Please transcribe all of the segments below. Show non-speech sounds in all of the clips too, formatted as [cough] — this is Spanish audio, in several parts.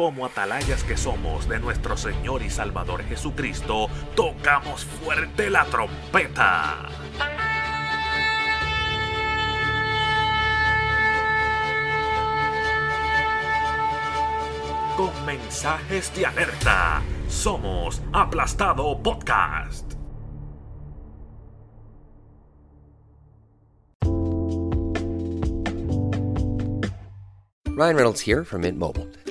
como atalayas que somos de nuestro Señor y Salvador Jesucristo, tocamos fuerte la trompeta. Con mensajes de alerta, somos Aplastado Podcast. Ryan Reynolds here from Mint Mobile.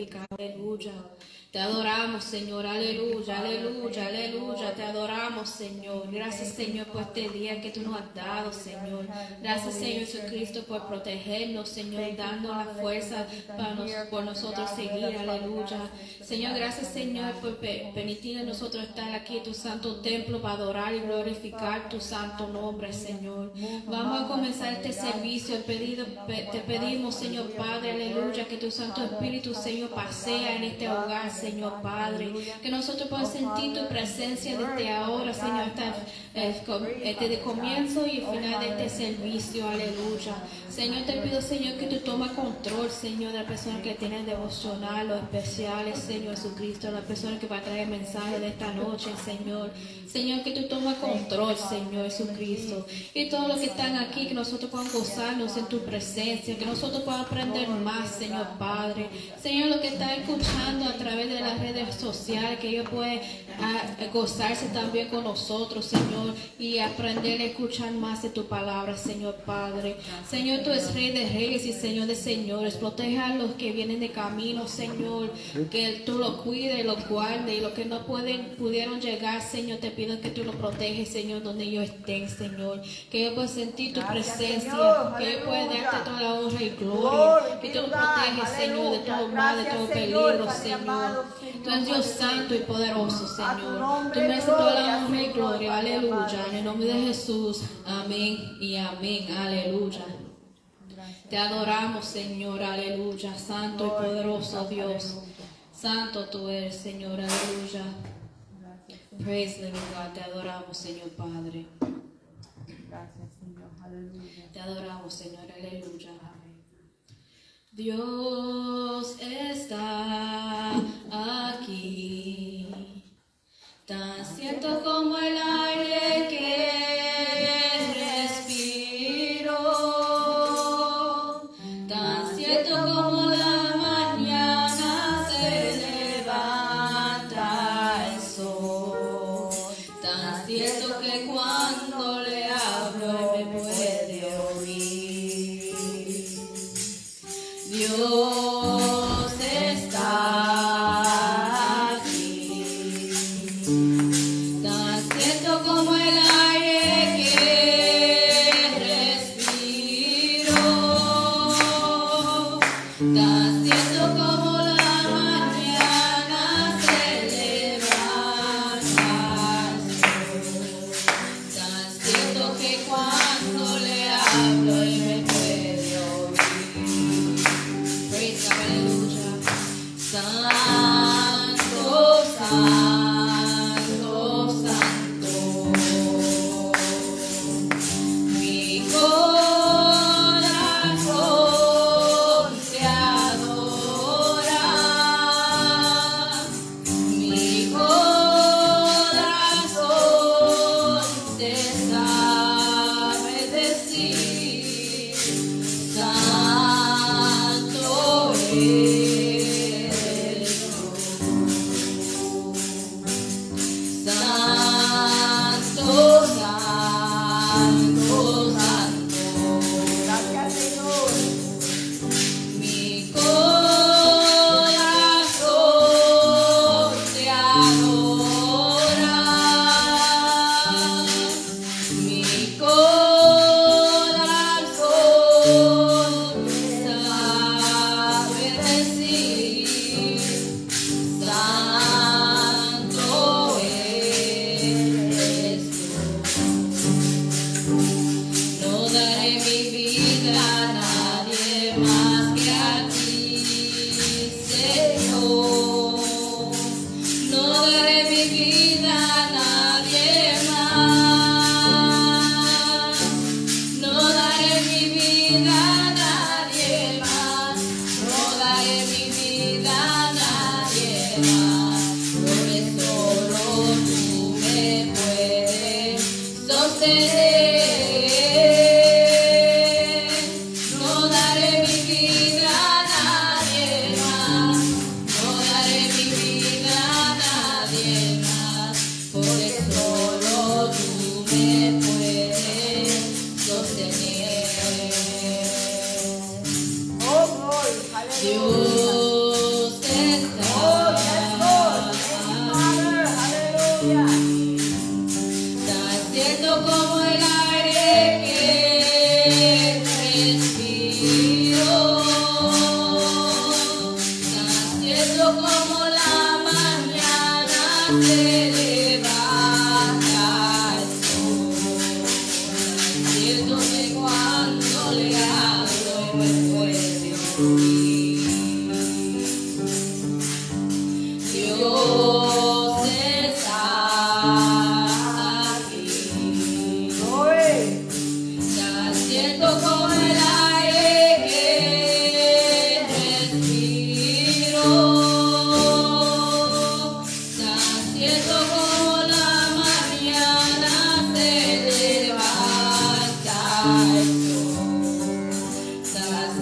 adoramos y glorificamos, aleluya. Te adoramos, Señor, aleluya, aleluya, aleluya. Te adoramos, Señor. Gracias, Señor, por este día que tú nos has dado, Señor. Gracias, Señor Jesucristo, por protegernos, Señor, dando la fuerza para nos- por nosotros seguir, aleluya. Señor, gracias, Señor, por pe- permitir a nosotros estar aquí en tu santo templo para adorar y glorificar tu santo nombre, Señor. Vamos a comenzar este servicio. Pedido- te pedimos, Señor Padre, aleluya, que tu Santo Espíritu, Señor, pasea en este hogar, Señor Padre. Que nosotros podamos sentir tu presencia desde ahora, Señor, hasta eh, com- este comienzo y final de este servicio, aleluya. Señor, te pido, Señor, que tú tomes control, Señor, de la persona que tiene devocional, los especiales, Señor Jesucristo, la persona que va a traer mensaje de esta noche, Señor. Señor, que tú tomes control, Señor Jesucristo. Y todos los que están aquí, que nosotros podamos gozarnos en tu presencia, que nosotros podamos aprender más, Señor Padre. Señor, los que están escuchando a través de las redes sociales, que ellos pueden ah, gozarse también con nosotros, Señor, y aprender a escuchar más de tu palabra, Señor Padre. Señor, tú eres Rey de Reyes y Señor de Señores. Proteja a los que vienen de camino, Señor, que tú los cuides, los guardes, y los que no pueden, pudieron llegar, Señor, te pido que tú los proteges, Señor, donde ellos estén, Señor. Que ellos puedan sentir tu presencia, que ellos puedan darte toda la honra y gloria. Que tú los proteges, Señor, de todo mal, de todo peligro, Señor. Tú eres Dios santo y poderoso, Señor. Tú mereces toda la honra y gloria, aleluya. En el nombre de Jesús, amén y amén, aleluya. Te adoramos, Señor, aleluya. Santo y poderoso Dios. Santo tú eres, Señor, aleluya. Praise the living God. Te adoramos, Señor Padre. Te adoramos, Señor, aleluya. Dios está aquí, tan cierto como el aire que santo,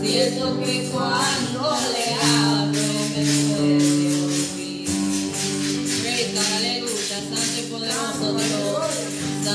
cierto que cuando le hablo me puede oír. God, aleluya, santo y poderoso Dios.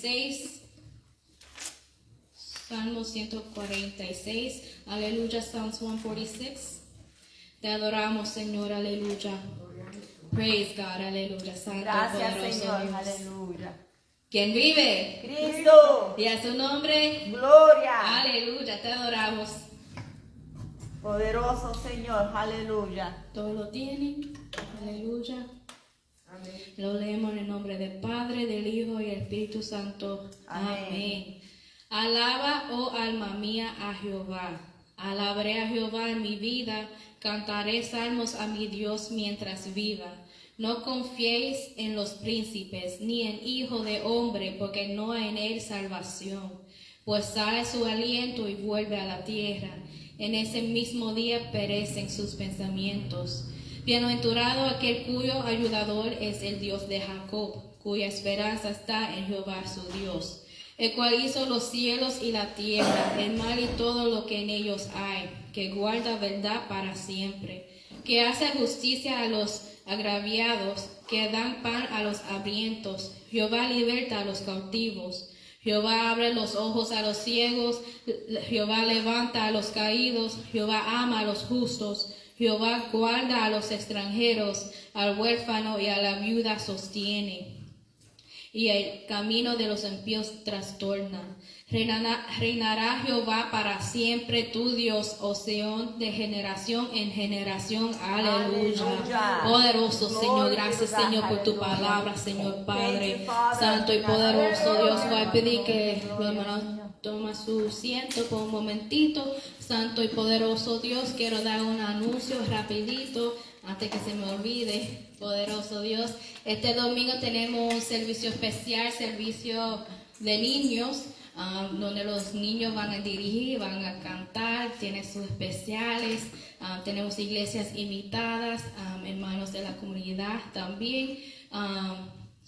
146. Salmo 146. Aleluya, Psalms 146. Te adoramos, Señor, aleluya. Praise God, aleluya, santo Gracias, poderoso Señor. Dios. Aleluya. ¿Quién vive? Cristo. Y a su nombre, Gloria. aleluya, te adoramos. Poderoso Señor. Aleluya. Todo lo tienen, aleluya. Lo leemos en el nombre del Padre, del Hijo y del Espíritu Santo. Amén. Amén. Alaba, oh alma mía, a Jehová. Alabaré a Jehová en mi vida, cantaré salmos a mi Dios mientras viva. No confiéis en los príncipes, ni en hijo de hombre, porque no hay en él salvación. Pues sale su aliento y vuelve a la tierra. En ese mismo día perecen sus pensamientos. Bienaventurado aquel cuyo ayudador es el Dios de Jacob, cuya esperanza está en Jehová su Dios, el cual hizo los cielos y la tierra, el mar y todo lo que en ellos hay, que guarda verdad para siempre, que hace justicia a los agraviados, que dan pan a los hambrientos. Jehová liberta a los cautivos. Jehová abre los ojos a los ciegos, Jehová levanta a los caídos, Jehová ama a los justos, Jehová guarda a los extranjeros, al huérfano y a la viuda sostiene. Y el camino de los impíos trastorna. Reinará, reinará Jehová para siempre tu Dios, o Seón, de generación en generación. Aleluya. Aleluya. Poderoso Señor, gracias. Señor por tu palabra, Señor Padre. Santo y poderoso Dios, voy a pedir que los hermanos toma su siento por un momentito. Santo y poderoso Dios, quiero dar un anuncio rapidito antes que se me olvide. Poderoso Dios, este domingo tenemos un servicio especial, servicio de niños, ah, donde los niños van a dirigir, van a cantar, tiene sus especiales. ah, tenemos iglesias invitadas, ah, hermanos de la comunidad también.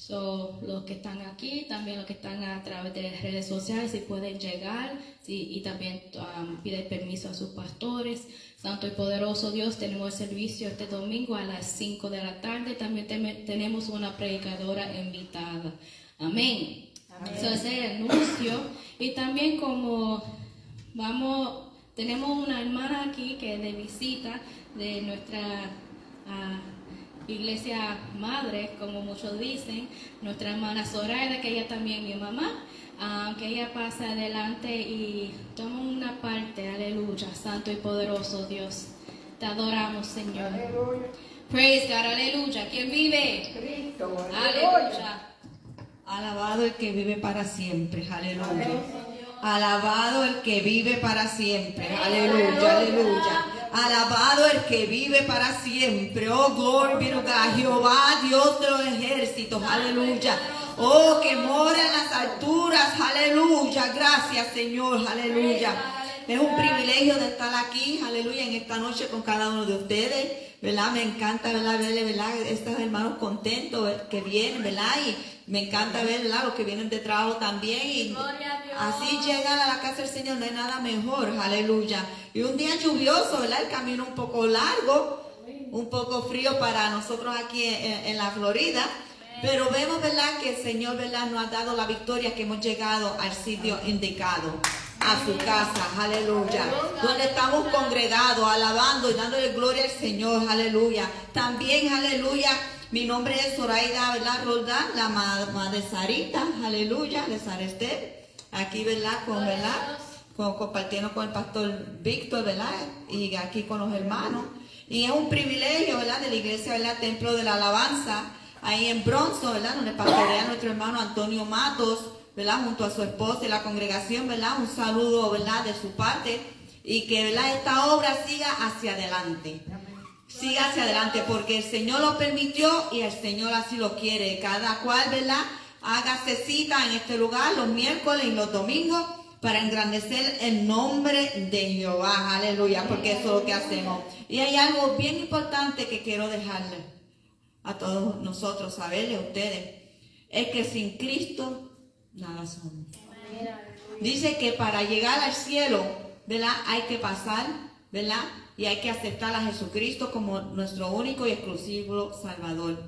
So, los que están aquí, también los que están a través de redes sociales, si pueden llegar y también um, pide permiso a sus pastores. Santo y poderoso Dios, tenemos el servicio este domingo a las 5 de la tarde. También tenemos una predicadora invitada. Amén. So, ese es el anuncio. Y también como vamos, tenemos una hermana aquí que es de visita de nuestra... iglesia madre, como muchos dicen, nuestra hermana Zoraida, que ella también es mi mamá, ah, que ella pasa adelante y toma una parte, aleluya, santo y poderoso Dios. Te adoramos, Señor. Praise God, aleluya. ¿Quién vive? Cristo, Aleluya. Alabado el que vive para siempre, aleluya. Alabado el que vive para siempre, aleluya, aleluya. Alabado el que vive para siempre, oh glory be Jehová, Dios de los ejércitos, aleluya. Oh, que mora en las alturas, aleluya. Gracias, Señor, aleluya. Es un privilegio de estar aquí, aleluya, en esta noche con cada uno de ustedes, ¿verdad? Me encanta, ¿verdad? Verle, ¿verdad? Estos hermanos contentos que vienen, ¿verdad? Y me encanta ver, ¿verdad? Los que vienen de trabajo también. Y así llegan a la casa del Señor, no hay nada mejor, aleluya. Y un día lluvioso, ¿verdad? El camino un poco largo, un poco frío para nosotros aquí en, en la Florida. Pero vemos, ¿verdad? Que el Señor, ¿verdad? Nos ha dado la victoria, que hemos llegado al sitio indicado, a su casa, aleluya. Donde estamos congregados, alabando y dándole gloria al Señor, aleluya. También, aleluya. Mi nombre es Zoraida, ¿verdad? Roldán, la mamá de Sarita, aleluya, de Sarester. Aquí, ¿verdad? Con, ¿verdad? Con, compartiendo con el pastor Víctor, ¿verdad? Y aquí con los hermanos. Y es un privilegio, ¿verdad? De la iglesia, ¿verdad? Templo de la Alabanza, ahí en Bronzo, ¿verdad? Donde pastorea nuestro hermano Antonio Matos, ¿verdad? Junto a su esposa y la congregación, ¿verdad? Un saludo, ¿verdad? De su parte. Y que, ¿verdad? Esta obra siga hacia adelante. Siga hacia adelante porque el Señor lo permitió y el Señor así lo quiere. Cada cual, ¿verdad? Hágase cita en este lugar los miércoles y los domingos para engrandecer el nombre de Jehová. Aleluya, porque eso es lo que hacemos. Y hay algo bien importante que quiero dejarle a todos nosotros, saberle a ustedes. Es que sin Cristo nada somos. Dice que para llegar al cielo, ¿verdad? Hay que pasar, ¿verdad? Y hay que aceptar a Jesucristo como nuestro único y exclusivo Salvador.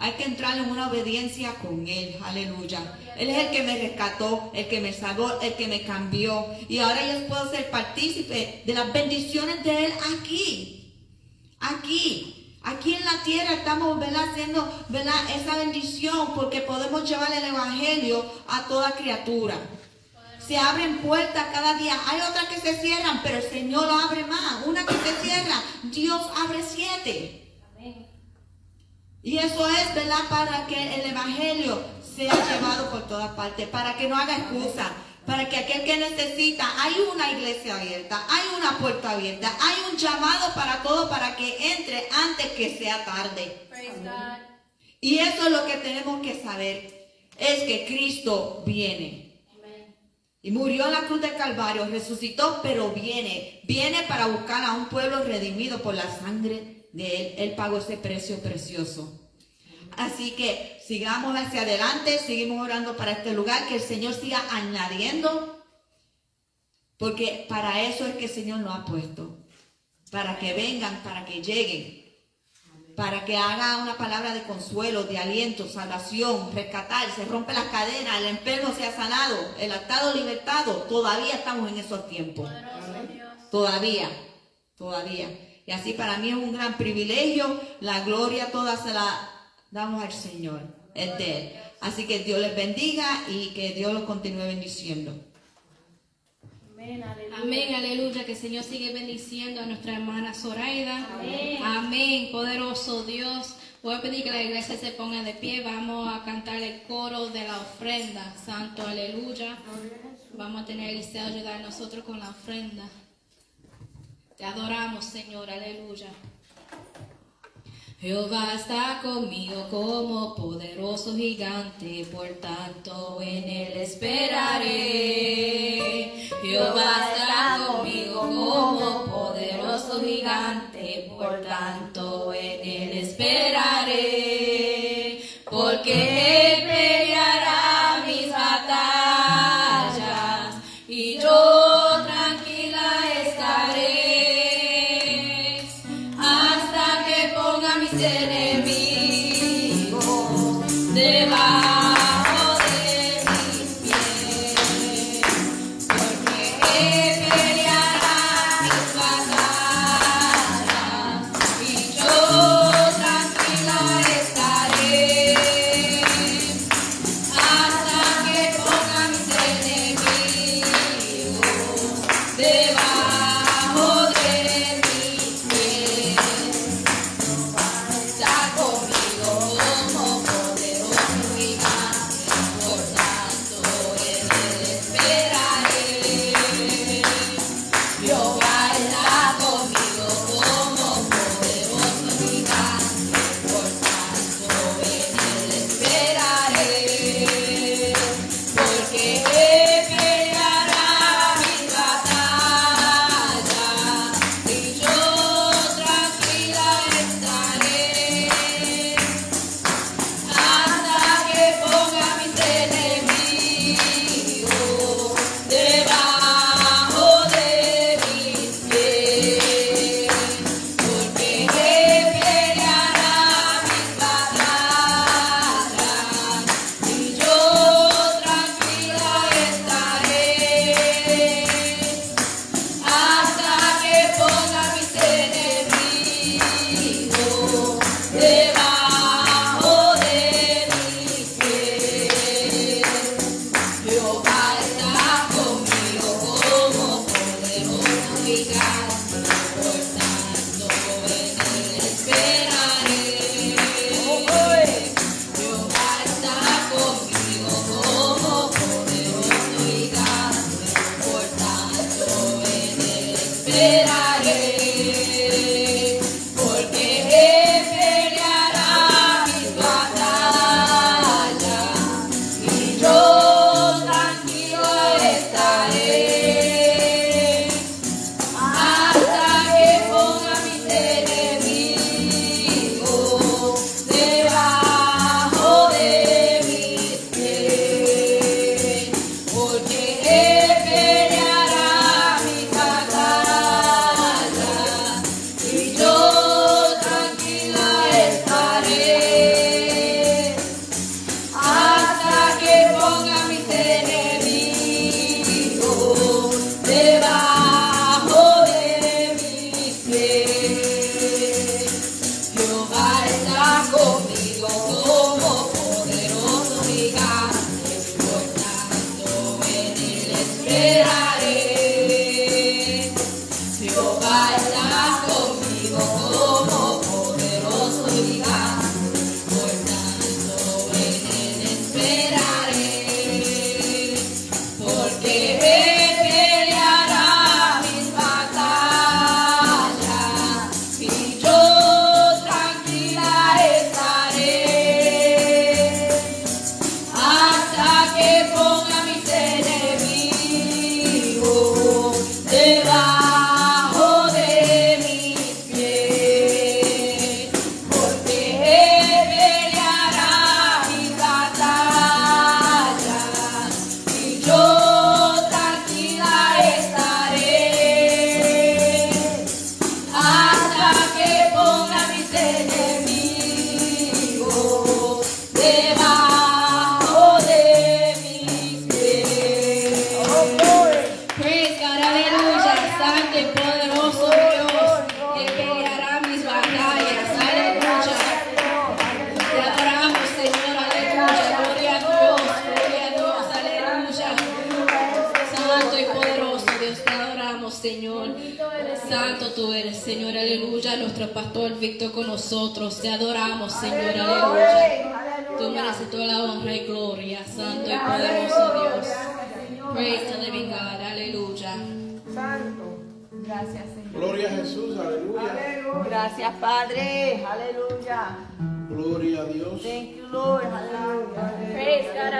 Hay que entrar en una obediencia con Él, aleluya. Él es el que me rescató, el que me salvó, el que me cambió. Y ahora yo puedo ser partícipe de las bendiciones de Él aquí. Aquí. Aquí en la tierra estamos ¿verdad? haciendo esa bendición porque podemos llevar el Evangelio a toda criatura. Se abren puertas cada día. Hay otras que se cierran, pero el Señor lo abre más. Una que se cierra, Dios abre siete. Y eso es, ¿verdad? Para que el Evangelio sea llevado por todas partes, para que no haga excusa, para que aquel que necesita, hay una iglesia abierta, hay una puerta abierta, hay un llamado para todo para que entre antes que sea tarde. Praise God. Y eso es lo que tenemos que saber, es que Cristo viene. Y murió en la cruz del Calvario, resucitó, pero viene. Viene para buscar a un pueblo redimido por la sangre de Él. Él pagó ese precio precioso. Así que sigamos hacia adelante, seguimos orando para este lugar, que el Señor siga añadiendo, porque para eso es que el Señor nos ha puesto. Para que vengan, para que lleguen. para que haga una palabra de consuelo, de aliento, salvación, rescatar, se rompe las cadenas, el enfermo sea sanado, el atado libertado. Todavía estamos en esos tiempos. Todavía, todavía. Y así para mí es un gran privilegio. La gloria toda se la damos al Señor. Es de Él. Así que Dios les bendiga y que Dios los continúe bendiciendo. Amén, aleluya. Que el Señor sigue bendiciendo a nuestra hermana Zoraida. Amén. Poderoso Dios. Voy a pedir que la iglesia se ponga de pie. Vamos a cantar el coro de la ofrenda. Santo, aleluya. Vamos a tener a Eliseo ayudar a nosotros con la ofrenda. Te adoramos, Señor, aleluya. Jehová está conmigo como poderoso gigante, por tanto en él esperaré. Jehová está conmigo como poderoso gigante, por tanto en él esperaré. Porque él peleará mis batallas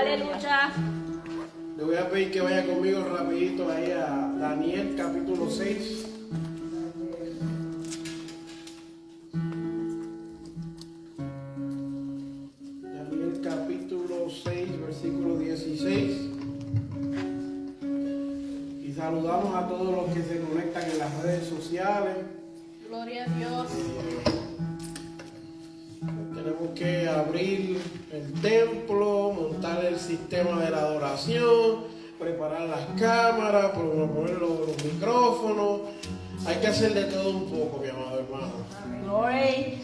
aleluya. Le voy a pedir que vaya conmigo rapidito ahí a Daniel capítulo 6. Hacer de todo un poco, mi amado hermano. Glory.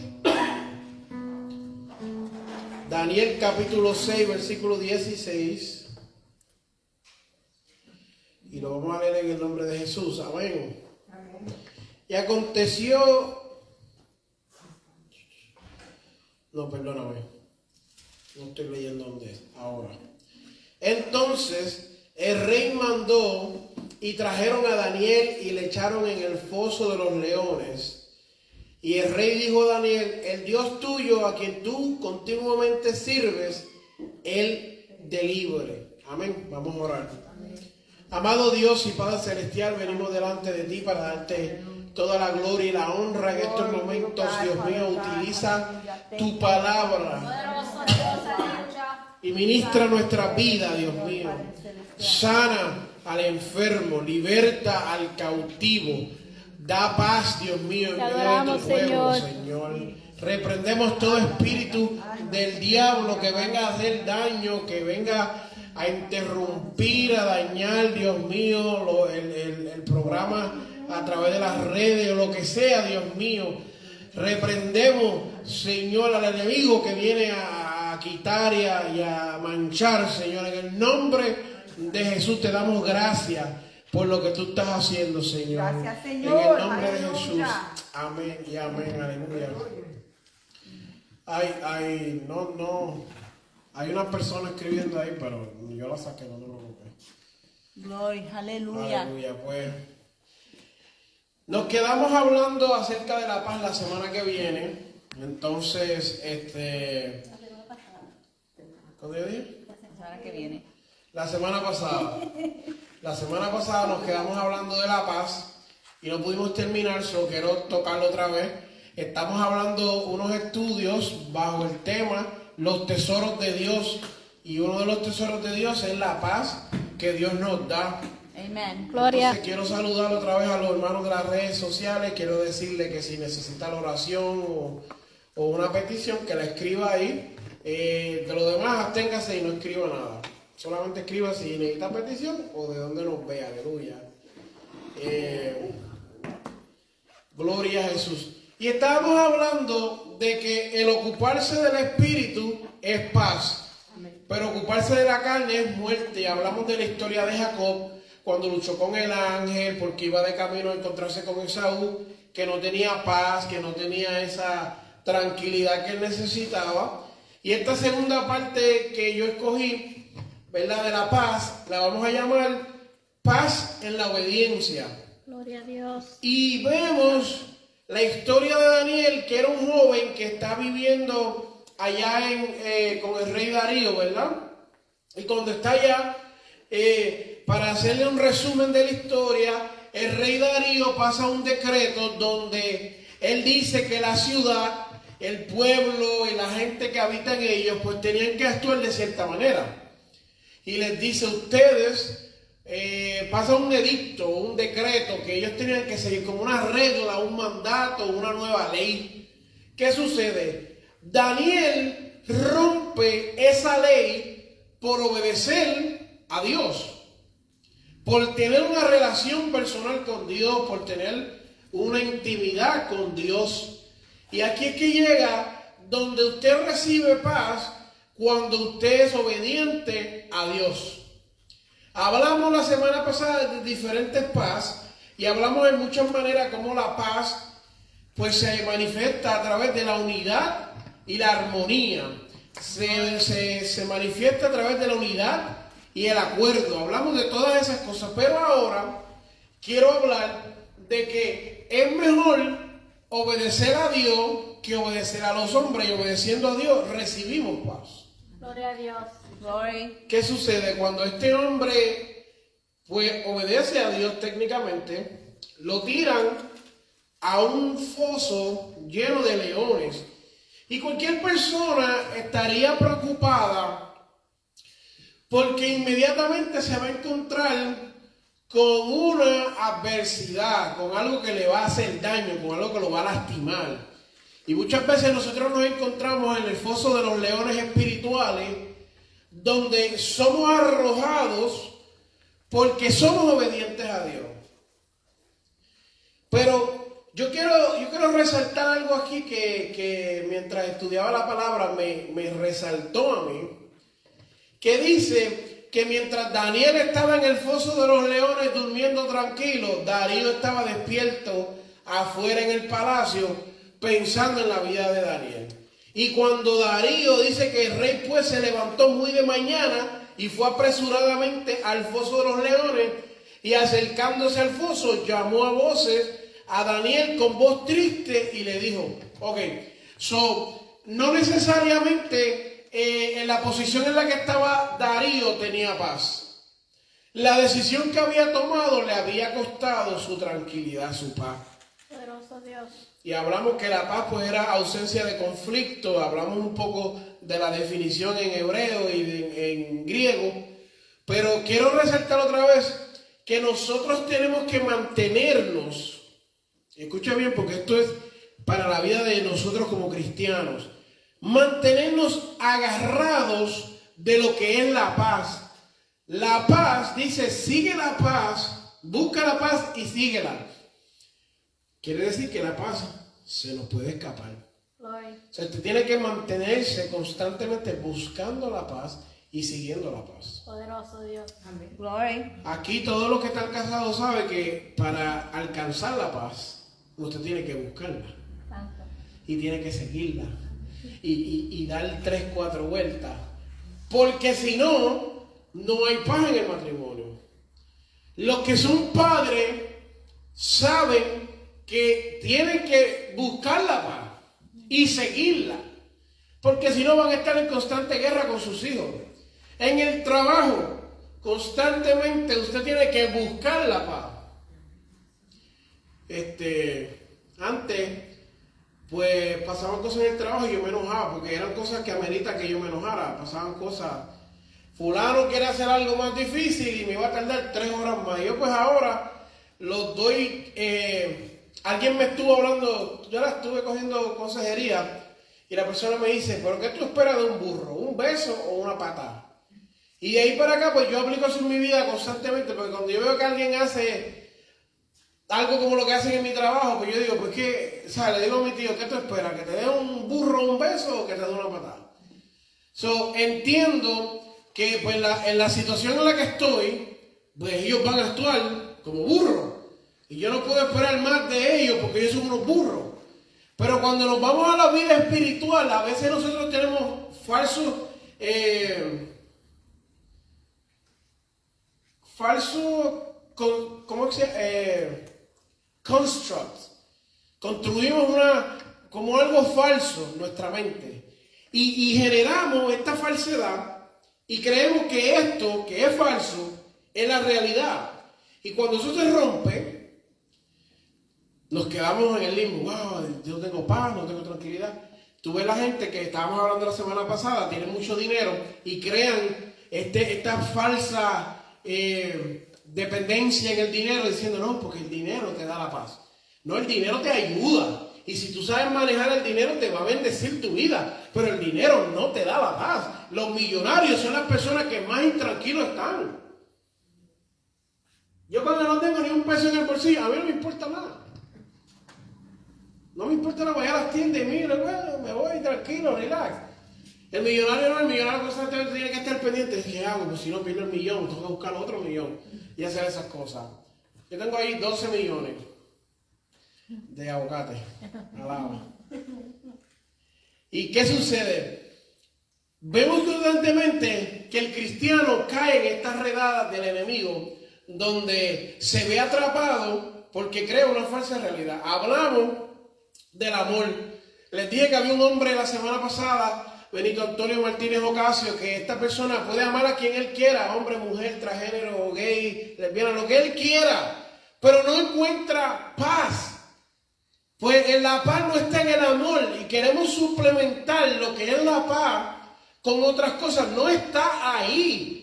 Daniel capítulo 6, versículo 16. Y lo vamos a leer en el nombre de Jesús. Amén. Y aconteció. No, perdóname. No estoy leyendo dónde es. Ahora. Entonces el rey mandó y trajeron a Daniel y le echaron en el foso de los leones. Y el rey dijo a Daniel, el Dios tuyo a quien tú continuamente sirves, él te libre. Amén. Vamos a orar. Amado Dios y Padre Celestial, venimos delante de ti para darte toda la gloria y la honra en estos momentos. Dios mío, utiliza tu palabra y ministra nuestra vida, Dios mío. Sana al enfermo, liberta al cautivo. Da paz, Dios mío, en medio de tu pueblo, Señor. Reprendemos todo espíritu del diablo que venga a hacer daño, que venga a interrumpir, a dañar, Dios mío, lo- el, el- el programa a través de las redes o lo que sea, Dios mío. Reprendemos, Señor, al enemigo que viene a, a quitar y a, y a manchar, Señor. En el nombre de Jesús te damos gracias por lo que tú estás haciendo, Señor. Gracias, En Señor. el nombre de. Jesús. Amén y amén, aleluya. Hay, hay, no, no, hay una persona escribiendo ahí, pero yo la saqué, no te preocupes. Aleluya. Aleluya, pues. Nos quedamos hablando acerca de la paz la semana que viene. Entonces, este. ¿Cuándo yo dije? La semana que viene. La semana pasada. La semana pasada nos quedamos hablando de la paz y no pudimos terminar, solo quiero tocarlo otra vez. Estamos hablando unos estudios bajo el tema los tesoros de Dios y uno de los tesoros de Dios es la paz que Dios nos da. Amen. Entonces quiero saludar otra vez a los hermanos de las redes sociales. Quiero decirle que si necesita la oración o, o una petición, que la escriba ahí. Eh, de lo demás, absténgase y no escriba nada. Solamente escriba si necesita petición o de dónde nos ve. Aleluya. Eh, gloria a Jesús. Y estábamos hablando de que el ocuparse del espíritu es paz. Pero ocuparse de la carne es muerte. Hablamos de la historia de Jacob cuando luchó con el ángel porque iba de camino a encontrarse con Esaú, que no tenía paz, que no tenía esa tranquilidad que él necesitaba. Y esta segunda parte que yo escogí, ¿verdad? De la paz, la vamos a llamar paz en la obediencia. Gloria a Dios. Y vemos la historia de Daniel, que era un joven que está viviendo allá en, eh, con el rey Darío, ¿verdad? Y cuando está allá, eh, para hacerle un resumen de la historia, el rey Darío pasa un decreto donde él dice que la ciudad, el pueblo y la gente que habita en ellos, pues tenían que actuar de cierta manera. Y les dice, ustedes eh, pasa un edicto, un decreto que ellos tenían que seguir como una regla, un mandato, una nueva ley. ¿Qué sucede? Daniel rompe esa ley por obedecer a Dios, por tener una relación personal con Dios, por tener una intimidad con Dios. Y aquí es que llega donde usted recibe paz cuando usted es obediente a Dios. Hablamos la semana pasada de diferentes paz y hablamos de muchas maneras cómo la paz pues se manifiesta a través de la unidad y la armonía. Se, se, se manifiesta a través de la unidad y el acuerdo. Hablamos de todas esas cosas, pero ahora quiero hablar de que es mejor obedecer a Dios que obedecer a los hombres y obedeciendo a Dios recibimos paz. Gloria a Dios. Glory. ¿Qué sucede cuando este hombre pues obedece a Dios técnicamente? Lo tiran a un foso lleno de leones. Y cualquier persona estaría preocupada porque inmediatamente se va a encontrar con una adversidad, con algo que le va a hacer daño, con algo que lo va a lastimar. Y muchas veces nosotros nos encontramos en el foso de los leones espirituales, donde somos arrojados porque somos obedientes a Dios. Pero yo quiero, yo quiero resaltar algo aquí que, que mientras estudiaba la palabra me, me resaltó a mí, que dice que mientras Daniel estaba en el foso de los leones durmiendo tranquilo, Darío estaba despierto afuera en el palacio pensando en la vida de Daniel. Y cuando Darío dice que el rey pues se levantó muy de mañana y fue apresuradamente al foso de los leones y acercándose al foso llamó a voces a Daniel con voz triste y le dijo, ok, so, no necesariamente eh, en la posición en la que estaba Darío tenía paz. La decisión que había tomado le había costado su tranquilidad, su paz. Poderoso Dios. Y hablamos que la paz pues era ausencia de conflicto, hablamos un poco de la definición en hebreo y de- en griego, pero quiero resaltar otra vez que nosotros tenemos que mantenernos, escucha bien porque esto es para la vida de nosotros como cristianos, mantenernos agarrados de lo que es la paz. La paz, dice, sigue la paz, busca la paz y síguela. Quiere decir que la paz se nos puede escapar. Gloria. O sea, usted tiene que mantenerse constantemente buscando la paz y siguiendo la paz. Poderoso Dios. Glory. Aquí todos los que están casados saben que para alcanzar la paz, usted tiene que buscarla y tiene que seguirla y, y- dar tres, cuatro vueltas. Porque si no, no hay paz en el matrimonio. Los que son padres saben que tienen que buscar la paz y seguirla. Porque si no van a estar en constante guerra con sus hijos. En el trabajo, constantemente usted tiene que buscar la paz. Este, antes, pues pasaban cosas en el trabajo y yo me enojaba, porque eran cosas que amerita que yo me enojara. Pasaban cosas. Fulano quiere hacer algo más difícil y me va a tardar tres horas más. Yo pues ahora los doy. eh, alguien me estuvo hablando, yo la estuve cogiendo consejería y la persona me dice, pero ¿qué tú esperas de un burro? ¿Un beso o una patada? Y de ahí para acá, pues yo aplico eso en mi vida constantemente, porque cuando yo veo que alguien hace algo como lo que hacen en mi trabajo, pues yo digo, pues que, o sea, le digo a mi tío, ¿qué tú esperas? ¿Que te dé un burro un beso o que te dé una patada? So, entiendo que pues en la situación en la que estoy, pues ellos van a actuar como burros. Y yo no puedo esperar más de ellos porque ellos son unos burros. Pero cuando nos vamos a la vida espiritual, a veces nosotros tenemos falsos, eh, falsos, con- ¿cómo se llama? Eh, constructs. Construimos una, como algo falso nuestra mente. Y, y generamos esta falsedad y creemos que esto, que es falso, es la realidad. Y cuando eso se rompe, nos quedamos en el limbo. Wow, yo no tengo paz, no tengo tranquilidad. Tú ves la gente que estábamos hablando la semana pasada, tiene mucho dinero y crean este, esta falsa eh, dependencia en el dinero diciendo, no, porque el dinero te da la paz. No, el dinero te ayuda. Y si tú sabes manejar el dinero, te va a bendecir tu vida. Pero el dinero no te da la paz. Los millonarios son las personas que más intranquilos están. Yo cuando no tengo ni un peso en el bolsillo, a mí no me importa nada. No me importa nada, voy a las tiendas y mira, bueno, me voy tranquilo, relax. El millonario no, el millonario constantemente tiene que estar pendiente. ¿Qué hago? Pues si no pierdo el millón, tengo que buscar otro millón y hacer esas cosas. Yo tengo ahí 12 millones de aguacate. Alaba. ¿Y qué sucede? Vemos constantemente que el cristiano cae en estas redadas del enemigo, donde se ve atrapado porque crea una falsa realidad. Hablamos del amor. Les dije que había un hombre la semana pasada, Benito Antonio Martínez Ocasio, que esta persona puede amar a quien él quiera, hombre, mujer, transgénero, gay, lesbiana, lo que él quiera, pero no encuentra paz. Pues en la paz no está en el amor y queremos suplementar lo que es la paz con otras cosas. No está ahí.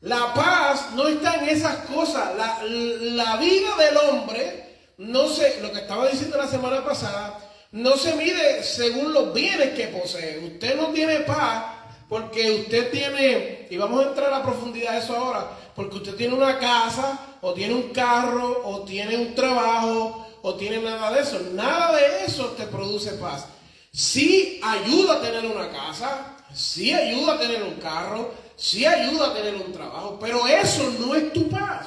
La paz no está en esas cosas. La, la vida del hombre, no sé, lo que estaba diciendo la semana pasada, no se mide según los bienes que posee. Usted no tiene paz porque usted tiene, y vamos a entrar a profundidad de eso ahora, porque usted tiene una casa, o tiene un carro, o tiene un trabajo, o tiene nada de eso. Nada de eso te produce paz. Sí ayuda a tener una casa, sí ayuda a tener un carro, sí ayuda a tener un trabajo, pero eso no es tu paz.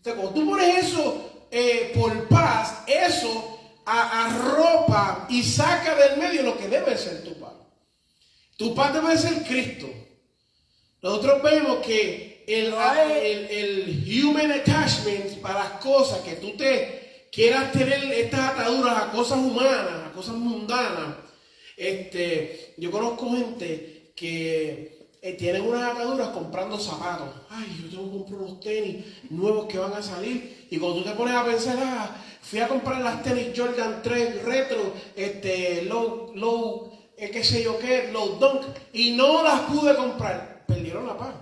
O sea, cuando tú pones eso eh, por paz, eso arropa y saca del medio lo que debe ser tu paz. Tu paz debe ser Cristo. Nosotros vemos que el, el, el human attachment para las cosas que tú te quieras tener estas ataduras a cosas humanas, a cosas mundanas. Este, yo conozco gente que eh, tienen unas ataduras comprando zapatos. Ay, yo tengo que comprar unos tenis nuevos que van a salir. Y cuando tú te pones a pensar, ah, fui a comprar las tenis Jordan 3 retro, este, low, low, eh, qué sé yo qué, low dunk, y no las pude comprar. Perdieron la paz.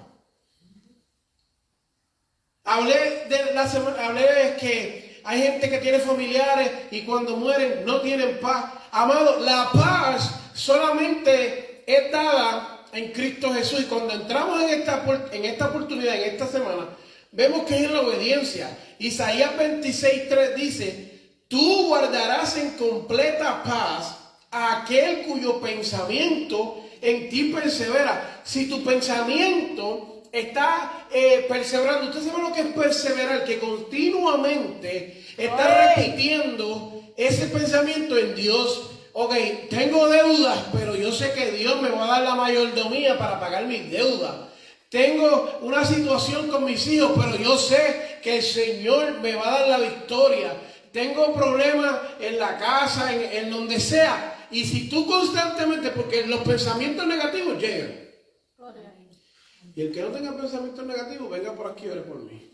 Hablé de la semana, hablé de que hay gente que tiene familiares y cuando mueren no tienen paz. Amado, la paz solamente es dada en Cristo Jesús. Y cuando entramos en esta, en esta oportunidad, en esta semana, vemos que es en la obediencia. Isaías 26.3 dice, tú guardarás en completa paz a aquel cuyo pensamiento en ti persevera. Si tu pensamiento está eh, perseverando, usted sabe lo que es perseverar, que continuamente está repitiendo ese pensamiento en Dios. Ok, tengo deudas, pero yo sé que Dios me va a dar la mayordomía para pagar mis deudas. Tengo una situación con mis hijos, pero yo sé que el Señor me va a dar la victoria. Tengo problemas en la casa, en, en donde sea. Y si tú constantemente, porque los pensamientos negativos llegan. Y el que no tenga pensamientos negativos, venga por aquí y ore por mí.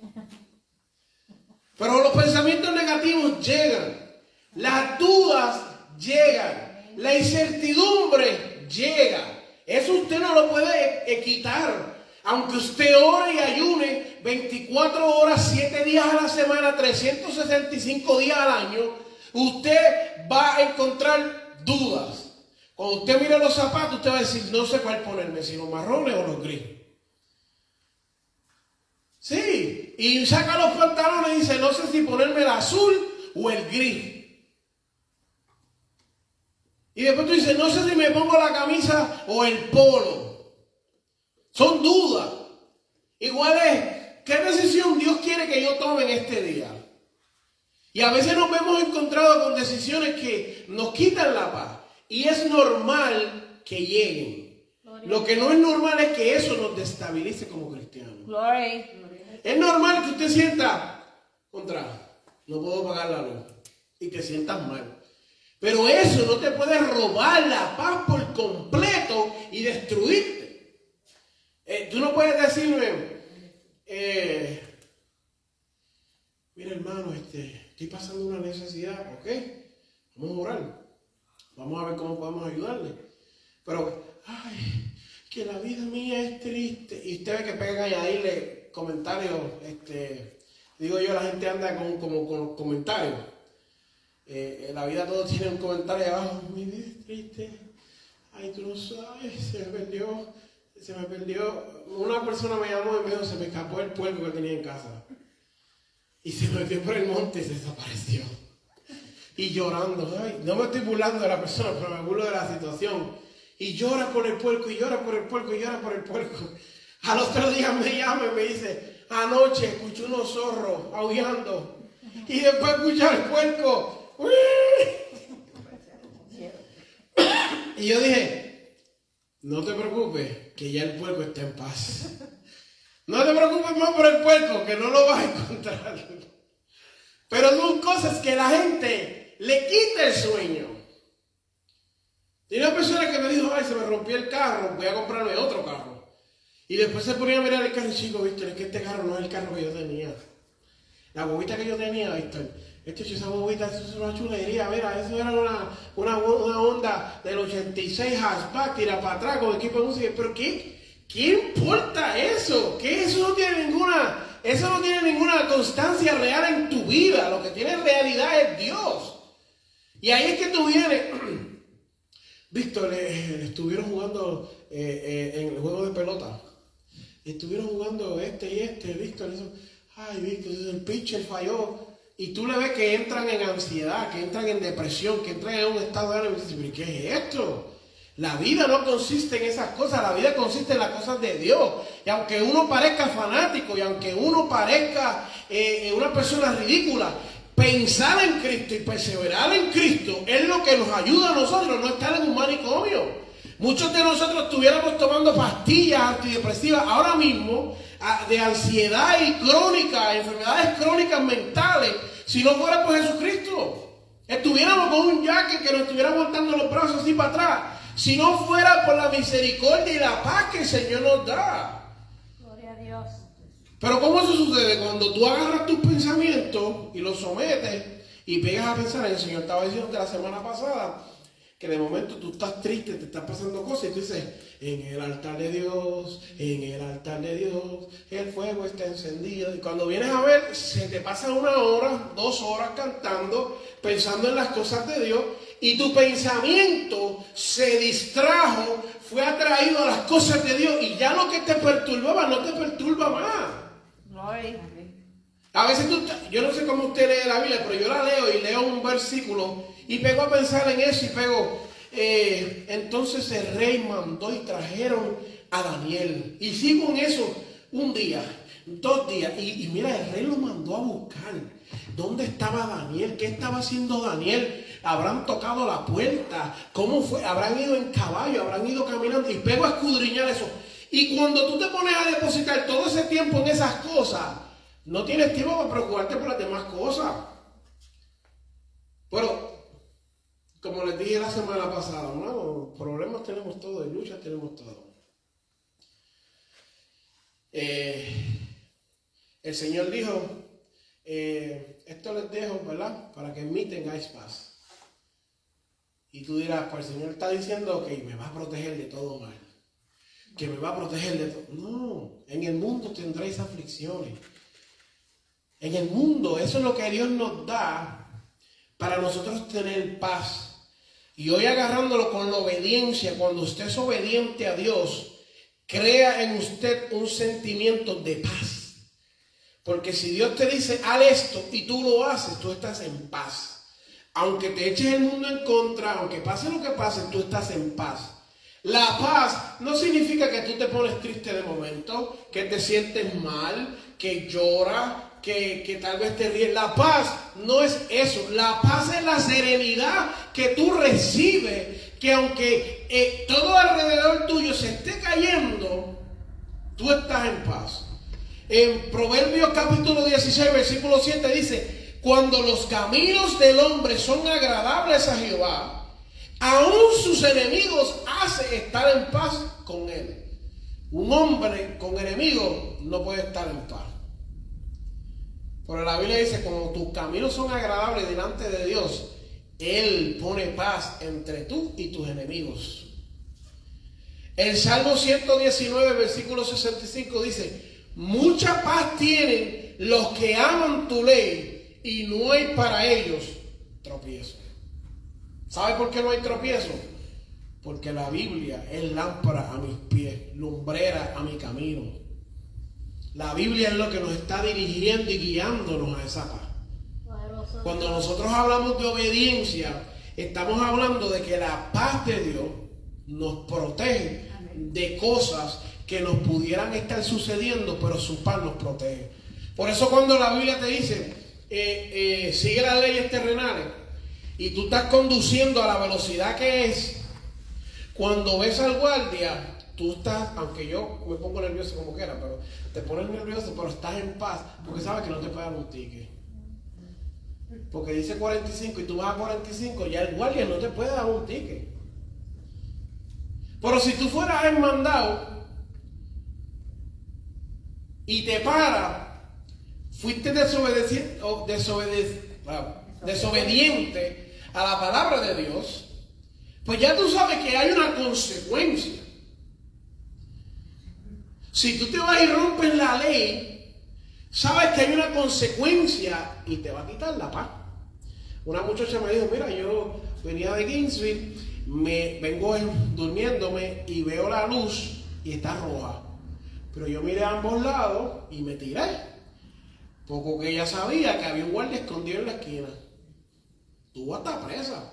Pero los pensamientos negativos llegan. Las dudas llegan. La incertidumbre llega. Eso usted no lo puede quitar. Aunque usted ore y ayune 24 horas, 7 días a la semana, 365 días al año, usted va a encontrar dudas. Cuando usted mire los zapatos, usted va a decir, no sé cuál ponerme, si los marrones o los grises. Sí, y saca los pantalones y dice, no sé si ponerme el azul o el gris. Y después tú dices, no sé si me pongo la camisa o el polo. Son dudas. Igual es, ¿qué decisión Dios quiere que yo tome en este día? Y a veces nos vemos encontrados con decisiones que nos quitan la paz. Y es normal que lleguen. Lo que no es normal es que eso nos destabilice como cristianos. Es normal que usted sienta contra, no puedo pagar la luz y te sientas mal. Pero eso no te puede robar la paz por completo y destruirte. Eh, tú no puedes decirme, eh, mira hermano, este, estoy pasando una necesidad, ok, vamos a orar, vamos a ver cómo podemos ayudarle. Pero, ay, que la vida mía es triste. Y usted ve que pega y añadirle comentarios, este, digo yo, la gente anda con, como comentarios. Eh, en la vida todo tiene un comentario abajo, es triste, ay tú no sabes, se me perdió, se me perdió, una persona me llamó y me dijo, se me escapó el puerco que tenía en casa. Y se metió por el monte y se desapareció. Y llorando, no me estoy burlando de la persona, pero me burlo de la situación. Y llora por el puerco, y llora por el puerco, y llora por el puerco. Al otro día me llama y me dice, anoche escuché unos zorros aullando Y después escuchar el puerco. Y yo dije, no te preocupes, que ya el puerco está en paz. No te preocupes más por el puerco, que no lo vas a encontrar. Pero son cosas que la gente le quita el sueño. Y una persona que me dijo, ay, se me rompió el carro, voy a comprarme otro carro. Y después se ponía a mirar el carro y chico, Víctor, es que este carro no es el carro que yo tenía. La bobita que yo tenía, Víctor, este esa bobita, eso es una chulería, mira, eso era una, una, una onda del 86 hatchback, tira para atrás con equipo de música, pero ¿qué, ¿qué importa eso? Que eso no tiene ninguna, eso no tiene ninguna constancia real en tu vida, lo que tiene realidad es Dios. Y ahí es que tú vienes, [clears throat] Víctor, eh, estuvieron jugando eh, eh, en el juego de pelota, estuvieron jugando este y este, Víctor, eso, ay, Víctor, el pitcher falló, y tú le ves que entran en ansiedad, que entran en depresión, que entran en un estado de ánimo y dices, ¿pero qué es esto? La vida no consiste en esas cosas, la vida consiste en las cosas de Dios. Y aunque uno parezca fanático y aunque uno parezca eh, una persona ridícula, pensar en Cristo y perseverar en Cristo es lo que nos ayuda a nosotros, no estar en un manicomio. Muchos de nosotros estuviéramos tomando pastillas antidepresivas ahora mismo de ansiedad y crónica, enfermedades crónicas mentales, si no fuera por Jesucristo. Estuviéramos con un jaque que nos estuviera aguantando los brazos así para atrás, si no fuera por la misericordia y la paz que el Señor nos da. Gloria a Dios. Pero ¿cómo eso sucede? Cuando tú agarras tus pensamientos y los sometes y pegas a pensar, el Señor estaba diciendo que la semana pasada, que de momento tú estás triste, te están pasando cosas y tú dices, en el altar de Dios, en el altar de Dios, el fuego está encendido. Y cuando vienes a ver, se te pasa una hora, dos horas cantando, pensando en las cosas de Dios y tu pensamiento se distrajo, fue atraído a las cosas de Dios y ya lo que te perturbaba no te perturba más. Gloria. A veces tú, yo no sé cómo usted lee la Biblia, pero yo la leo y leo un versículo y pego a pensar en eso y pego, eh, entonces el rey mandó y trajeron a Daniel. Y sigo eso un día, dos días. Y, y, mira, el rey lo mandó a buscar. ¿Dónde estaba Daniel? ¿Qué estaba haciendo Daniel? ¿Habrán tocado la puerta? ¿Cómo fue? ¿Habrán ido en caballo? ¿Habrán ido caminando? Y pego a escudriñar eso. Y cuando tú te pones a depositar todo ese tiempo en esas cosas, no tienes tiempo para preocuparte por las demás cosas. Pero como les dije la semana pasada, ¿no? problemas tenemos todos luchas tenemos todos. Eh, el Señor dijo, eh, esto les dejo, ¿verdad? Para que en mí tengáis paz. Y tú dirás, pues el Señor está diciendo que me va a proteger de todo mal. Que me va a proteger de todo. No, en el mundo tendréis aflicciones. En el mundo, eso es lo que Dios nos da para nosotros tener paz. Y hoy agarrándolo con la obediencia, cuando usted es obediente a Dios, crea en usted un sentimiento de paz. Porque si Dios te dice, haz esto y tú lo haces, tú estás en paz. Aunque te eches el mundo en contra, aunque pase lo que pase, tú estás en paz. La paz no significa que tú te pones triste de momento, que te sientes mal, que lloras, que, tal vez te ríes. La paz no es eso. La paz es la serenidad que tú recibes. Que aunque eh, todo alrededor tuyo se esté cayendo, tú estás en paz. En Proverbios capítulo 16, versículo 7 dice, cuando los caminos del hombre son agradables a Jehová, aún sus enemigos hace estar en paz con él. Un hombre con enemigos no puede estar en paz. Pero la Biblia dice, como tus caminos son agradables delante de Dios, Él pone paz entre tú y tus enemigos. El Salmo 119, versículo 65 dice, mucha paz tienen los que aman tu ley y no hay para ellos tropiezo. ¿Sabe por qué no hay tropiezo? Porque la Biblia es lámpara a mis pies, lumbrera a mi camino. La Biblia es lo que nos está dirigiendo y guiándonos a esa paz. Cuando nosotros hablamos de obediencia, estamos hablando de que la paz de Dios nos protege de cosas que nos pudieran estar sucediendo, pero su paz nos protege. Por eso cuando la Biblia te dice eh, eh, sigue las leyes terrenales y tú estás conduciendo a la velocidad que es, cuando ves al guardia, tú estás, aunque yo me pongo nervioso como quiera, pero te pones nervioso, pero estás en paz, porque sabes que no te puede un ticket. Porque dice 45 y tú vas a 45, ya el guardia no te puede dar un ticket. Pero si tú fueras el mandado y te para, fuiste desobediente, desobediente a la palabra de Dios, pues ya tú sabes que hay una consecuencia. Si tú te vas y rompes la ley, sabes que hay una consecuencia y te va a quitar la paz. Una muchacha me dijo, mira, yo venía de Gainesville, me vengo durmiéndome y veo la luz y está roja. Pero yo miré a ambos lados y me tiré. Poco que ella sabía que había un guardia escondido en la esquina. Tuvo hasta presa.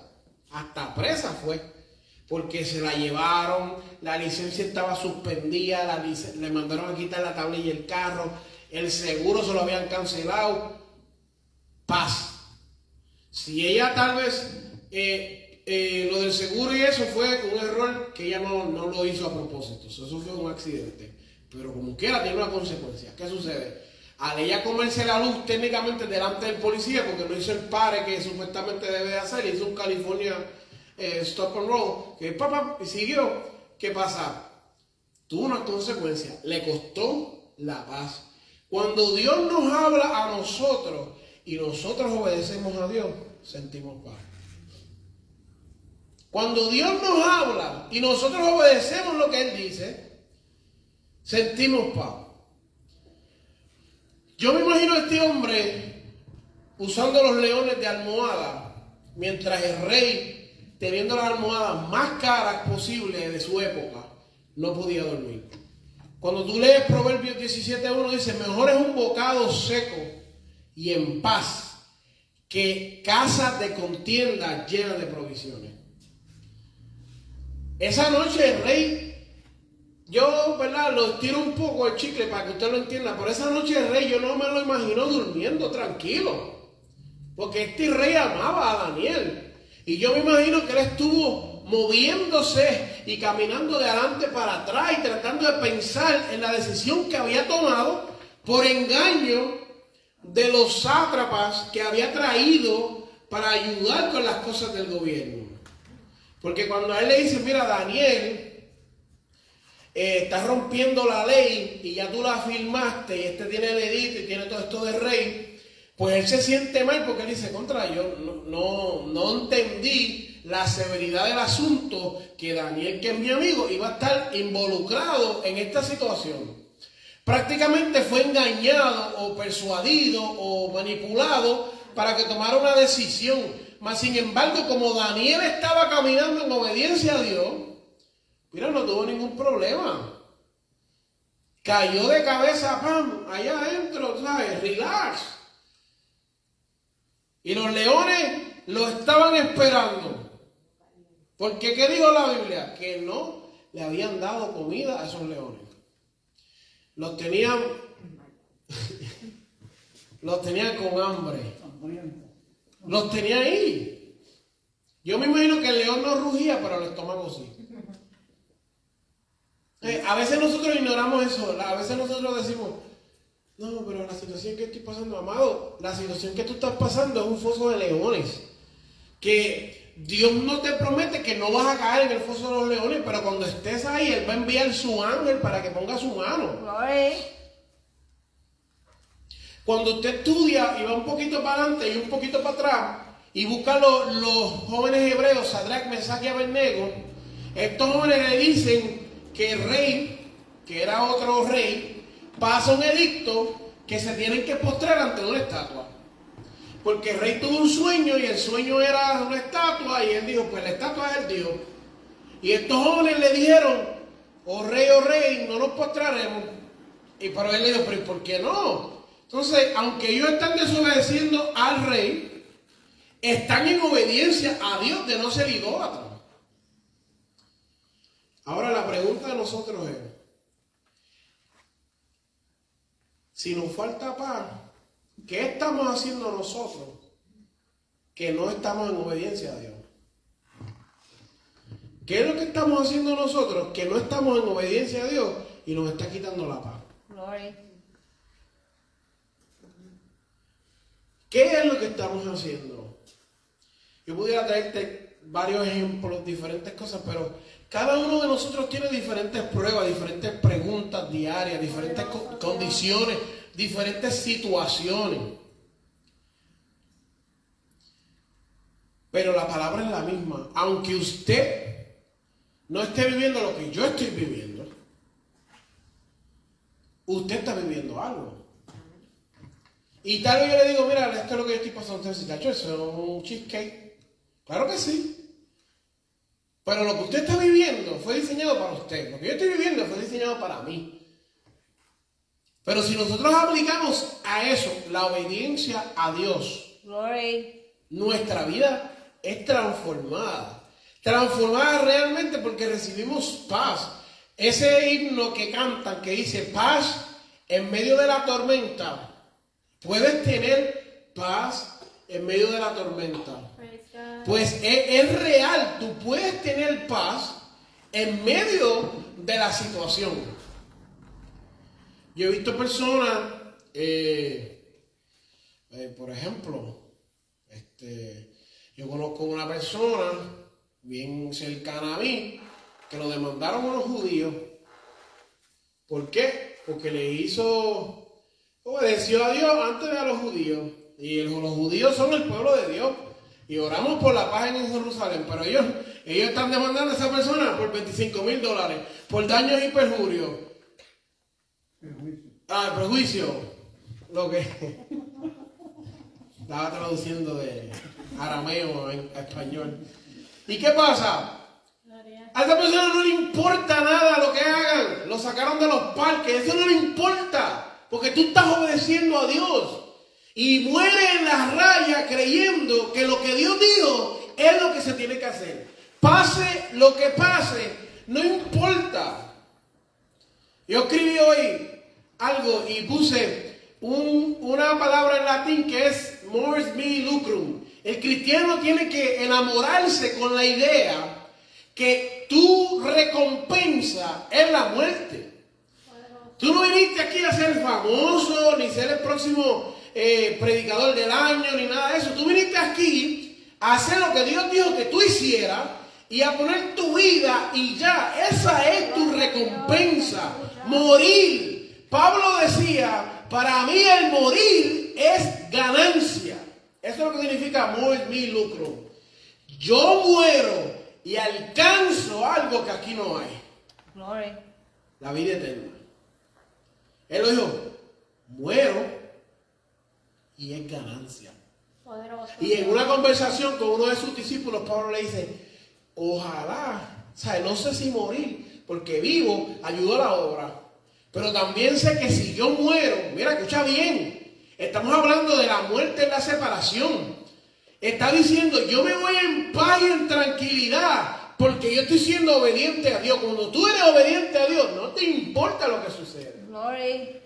Hasta presa fue. Porque se la llevaron, la licencia estaba suspendida, le mandaron a quitar la tablilla y el carro, el seguro se lo habían cancelado. Paz. Si ella tal vez eh, eh, lo del seguro y eso fue un error que ella no, no lo hizo a propósito. Eso fue un accidente. Pero como quiera tiene una consecuencia. ¿Qué sucede? Al ella comerse la luz técnicamente delante del policía, porque no hizo el pare que supuestamente debe hacer, hizo un California eh, Stop and Roll, que papá, y siguió. ¿Qué pasa? Tuvo una consecuencia. Le costó la paz. Cuando Dios nos habla a nosotros y nosotros obedecemos a Dios, sentimos paz. Cuando Dios nos habla y nosotros obedecemos lo que Él dice, sentimos paz. Yo me imagino a este hombre usando los leones de almohada, mientras el rey, teniendo las almohadas más caras posibles de su época, no podía dormir. Cuando tú lees Proverbios 17.1 dice, mejor es un bocado seco y en paz que casa de contienda llena de provisiones. Esa noche el rey yo, ¿verdad? Lo tiro un poco el chicle para que usted lo entienda. Por esa noche el rey yo no me lo imagino durmiendo tranquilo. Porque este rey amaba a Daniel. Y yo me imagino que él estuvo moviéndose y caminando de adelante para atrás y tratando de pensar en la decisión que había tomado por engaño de los sátrapas que había traído para ayudar con las cosas del gobierno. Porque cuando a él le dice, mira, Daniel, eh, estás rompiendo la ley y ya tú la firmaste y este tiene el edito y tiene todo esto de rey, pues él se siente mal porque él dice, contra, yo no, no, entendí la severidad del asunto que Daniel, que es mi amigo, iba a estar involucrado en esta situación. Prácticamente fue engañado o persuadido o manipulado para que tomara una decisión. Mas sin embargo, como Daniel estaba caminando en obediencia a Dios, Mira, no tuvo ningún problema. Cayó de cabeza, pam, allá adentro, ¿sabes? Relax. Y los leones lo estaban esperando. Porque, ¿qué dijo la Biblia? Que no le habían dado comida a esos leones. Los tenían, [laughs] los tenían con hambre. Los tenía ahí. Yo me imagino que el león no rugía, pero el estómago sí. Eh, a veces nosotros ignoramos eso, a veces nosotros decimos, no, pero la situación que estoy pasando, amado, la situación que tú estás pasando es un foso de leones. Que Dios no te promete que no vas a caer en el foso de los leones, pero cuando estés ahí, Él va a enviar su ángel para que ponga su mano. Cuando usted estudia y va un poquito para adelante y un poquito para atrás, y busca los, los jóvenes hebreos, Sadrach, Mesach y Abednego, estos jóvenes le dicen que el rey, que era otro rey, pasa un edicto que se tienen que postrar ante una estatua. Porque el rey tuvo un sueño y el sueño era una estatua y él dijo, pues la estatua es el Dios. Y estos jóvenes le dijeron, oh rey, oh rey, no nos postraremos. Y para él le dijo, pero ¿por qué no? Entonces, aunque ellos están desobedeciendo al rey, están en obediencia a Dios de no ser idólatras. Ahora la pregunta de nosotros es, si nos falta paz, ¿qué estamos haciendo nosotros que no estamos en obediencia a Dios? ¿Qué es lo que estamos haciendo nosotros que no estamos en obediencia a Dios y nos está quitando la paz? ¿Qué es lo que estamos haciendo? Yo pudiera traerte varios ejemplos, diferentes cosas, pero cada uno de nosotros tiene diferentes pruebas, diferentes preguntas diarias, diferentes co- condiciones, diferentes situaciones. Pero la palabra es la misma. Aunque usted no esté viviendo lo que yo estoy viviendo, usted está viviendo algo. Y tal vez yo le digo, mira, esto es lo que yo estoy pasando. Usted dice, "Tacho, eso es un cheesecake. Claro que sí. Pero lo que usted está viviendo fue diseñado para usted. Lo que yo estoy viviendo fue diseñado para mí. Pero si nosotros aplicamos a eso la obediencia a Dios, Glory. nuestra vida es transformada. Transformada realmente porque recibimos paz. Ese himno que cantan que dice paz en medio de la tormenta. Puedes tener paz en medio de la tormenta. Pues es, real, tú puedes tener paz en medio de la situación. Yo he visto personas, eh, eh, por ejemplo, este, yo conozco una persona bien cercana a mí que lo demandaron unos judíos. ¿Por qué? Porque le hizo, obedeció a Dios antes de a los judíos. Y los judíos son el pueblo de Dios. Y oramos por la paz en Jerusalén. Pero ellos, ellos están demandando a esa persona por 25 mil dólares, por daños y perjurios. Ah, prejuicio. Lo que. Estaba traduciendo de arameo a español. ¿Y qué pasa? A esa persona no le importa nada lo que hagan. Lo sacaron de los parques. Eso no le importa. Porque tú estás obedeciendo a Dios. Y muere en la raya creyendo que lo que Dios dijo es lo que se tiene que hacer. Pase lo que pase, no importa. Yo escribí hoy algo y puse un- una palabra en latín que es mors mi lucrum. El cristiano tiene que enamorarse con la idea que tu recompensa es la muerte. Tú no viniste aquí a ser famoso, ni ser el próximo eh, predicador del año, ni nada de eso. Tú viniste aquí a hacer lo que Dios dijo que tú hicieras y a poner tu vida y ya. Esa es tu recompensa. Morir. Pablo decía, para mí el morir es ganancia. Eso es lo que significa amor es mi lucro. Yo muero y alcanzo algo que aquí no hay. Glory. La vida eterna. Él lo dijo, muero y es ganancia. Poderoso. Y en una conversación con uno de sus discípulos, Pablo le dice, ojalá, o sea, no sé si morir, porque vivo, ayudo a la obra. Pero también sé que si yo muero, mira, escucha bien, estamos hablando de la muerte en la separación. Está diciendo, yo me voy en paz y en tranquilidad, porque yo estoy siendo obediente a Dios. Cuando tú eres obediente a Dios, no te importa lo que sucede. Glory.